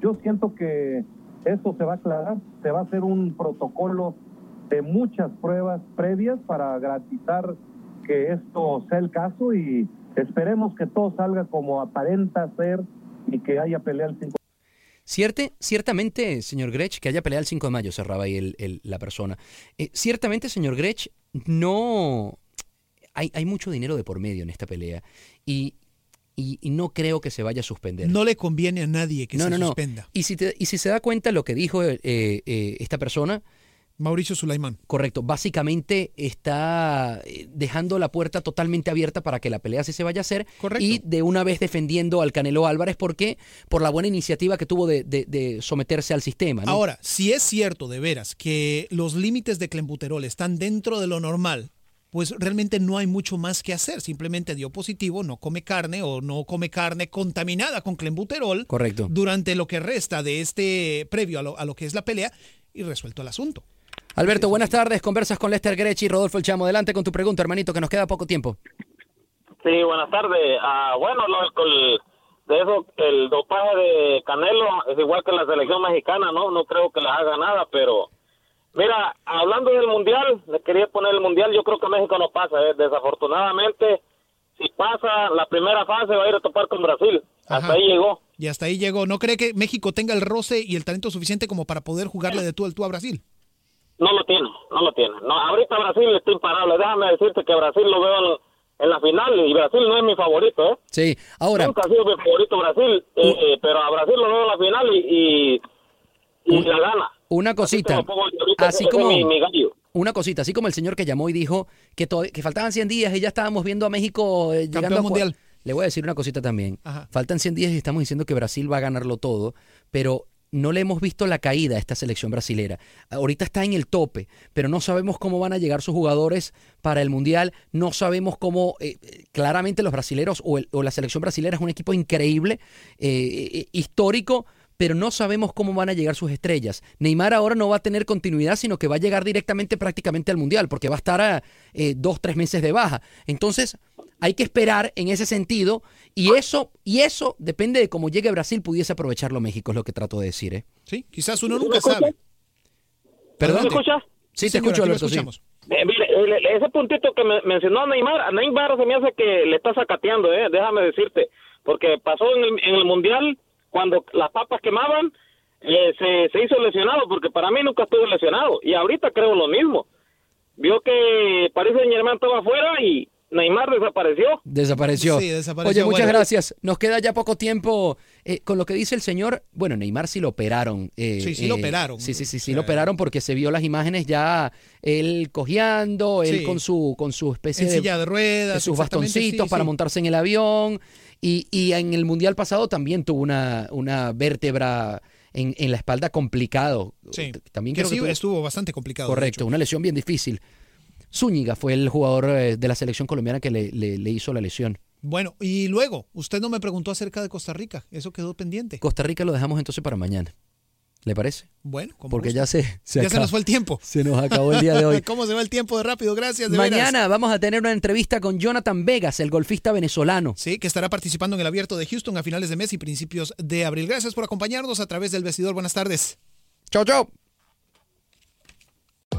yo siento que eso se va a aclarar, se va a hacer un protocolo de muchas pruebas previas para garantizar que esto sea el caso y esperemos que todo salga como aparenta ser y que haya pelea el 5 Cierte, ciertamente, señor Grech, que haya pelea el 5 de mayo, cerraba ahí el- el- la persona. Eh, ciertamente, señor Grech, no... Hay, hay mucho dinero de por medio en esta pelea y, y- y no creo que se vaya a suspender. No le conviene a nadie que no, se no, no. suspenda. Y si, te- y si se da cuenta lo que dijo eh, eh, esta persona... Mauricio Sulaimán. Correcto. Básicamente está eh, dejando la puerta totalmente abierta para que la pelea sí se vaya a hacer. Correcto. Y de una vez defendiendo al Canelo Álvarez porque por la buena iniciativa que tuvo de, de- de someterse al sistema. Ahora, si es cierto de veras que los límites de clenbuterol están dentro de lo normal, pues realmente no hay mucho más que hacer. Simplemente dio positivo, no come carne o no come carne contaminada con clenbuterol Correcto. durante lo que resta de este previo a lo, a lo que es la pelea y resuelto el asunto. Alberto, buenas tardes. Conversas con Lester Grech y Rodolfo El Chamo. Adelante con tu pregunta, hermanito, que nos queda poco tiempo. Sí, buenas tardes. Ah, bueno, lo, el- de eso, el dopaje de Canelo es igual que la selección mexicana, ¿no? No creo que les haga nada, pero mira, hablando del Mundial, le quería poner el Mundial, yo creo que México no pasa, ¿eh? desafortunadamente, si pasa la primera fase va a ir a topar con Brasil. Hasta ahí llegó. Y hasta ahí llegó. ¿No cree que México tenga el roce y el talento suficiente como para poder jugarle de tú al tú a Brasil? No lo tiene, no lo tiene. No, ahorita Brasil está imparable. Déjame decirte que Brasil lo veo en, la final y Brasil no es mi favorito, ¿eh? Sí, ahora, Nunca ha sido mi favorito Brasil, eh, eh, pero a Brasil lo veo en la final y, y, y la gana. Una cosita. Así, como. Una cosita, así como el señor que llamó y dijo que, to- que faltaban 100 días y ya estábamos viendo a México eh, llegando a mundial. Le voy a decir una cosita también. Ajá. Faltan 100 días y estamos diciendo que Brasil va a ganarlo todo, pero no le hemos visto la caída a esta selección brasilera. Ahorita está en el tope, pero no sabemos cómo van a llegar sus jugadores para el Mundial, no sabemos cómo, eh, claramente los brasileros o, el- o la selección brasilera es un equipo increíble, eh, histórico, pero no sabemos cómo van a llegar sus estrellas. Neymar ahora no va a tener continuidad, sino que va a llegar directamente prácticamente al Mundial, porque va a estar a eh, dos, tres meses de baja. Entonces, hay que esperar en ese sentido, y eso, y eso depende de cómo llegue Brasil, pudiese aprovecharlo México, es lo que trato de decir. ¿eh? Sí, quizás uno nunca sabe. ¿Perdón? ¿Me escuchas? Sí, te señora, escucho, Alberto. sí. escuchamos. Eh, mire, ese puntito que me mencionó Neymar, a Neymar se me hace que le está sacateando, eh, déjame decirte, porque pasó en el, en el Mundial cuando las papas quemaban, eh, se, se hizo lesionado, porque para mí nunca estuvo lesionado, y ahorita creo lo mismo. Vio que Paris Saint Germain estaba afuera y Neymar desapareció. Desapareció. Sí, desapareció, Oye, muchas bueno. gracias. Nos queda ya poco tiempo. Eh, con lo que dice el señor, bueno, Neymar sí lo operaron. eh, Sí, sí lo operaron. Sí, sí, sí, sí lo operaron porque se vio las imágenes ya él cojeando, él Sí. con su con su especie En de, silla de ruedas, de sus bastoncitos sí, para sí. montarse en el avión. Y, y en el mundial pasado también tuvo una, una vértebra en, en la espalda complicado. Sí, También creo que sí, tuvo- estuvo bastante complicado. Correcto, una lesión bien difícil. Zúñiga fue el jugador eh, de la selección colombiana que le, le- le hizo la lesión. Bueno, y luego, usted no me preguntó acerca de Costa Rica, eso quedó pendiente. Costa Rica lo dejamos entonces para mañana. ¿Le parece? Bueno, como Porque ya se, ya acaba- se nos fue el tiempo. Se nos acabó el día de hoy. ¿Cómo se va el tiempo de rápido? Gracias, de Mañana veras. vamos a tener una entrevista con Jonathan Vegas, el golfista venezolano. Sí, que estará participando en el abierto de Houston a finales de mes y principios de abril. Gracias por acompañarnos a través del vestidor. Buenas tardes. Chao, chao.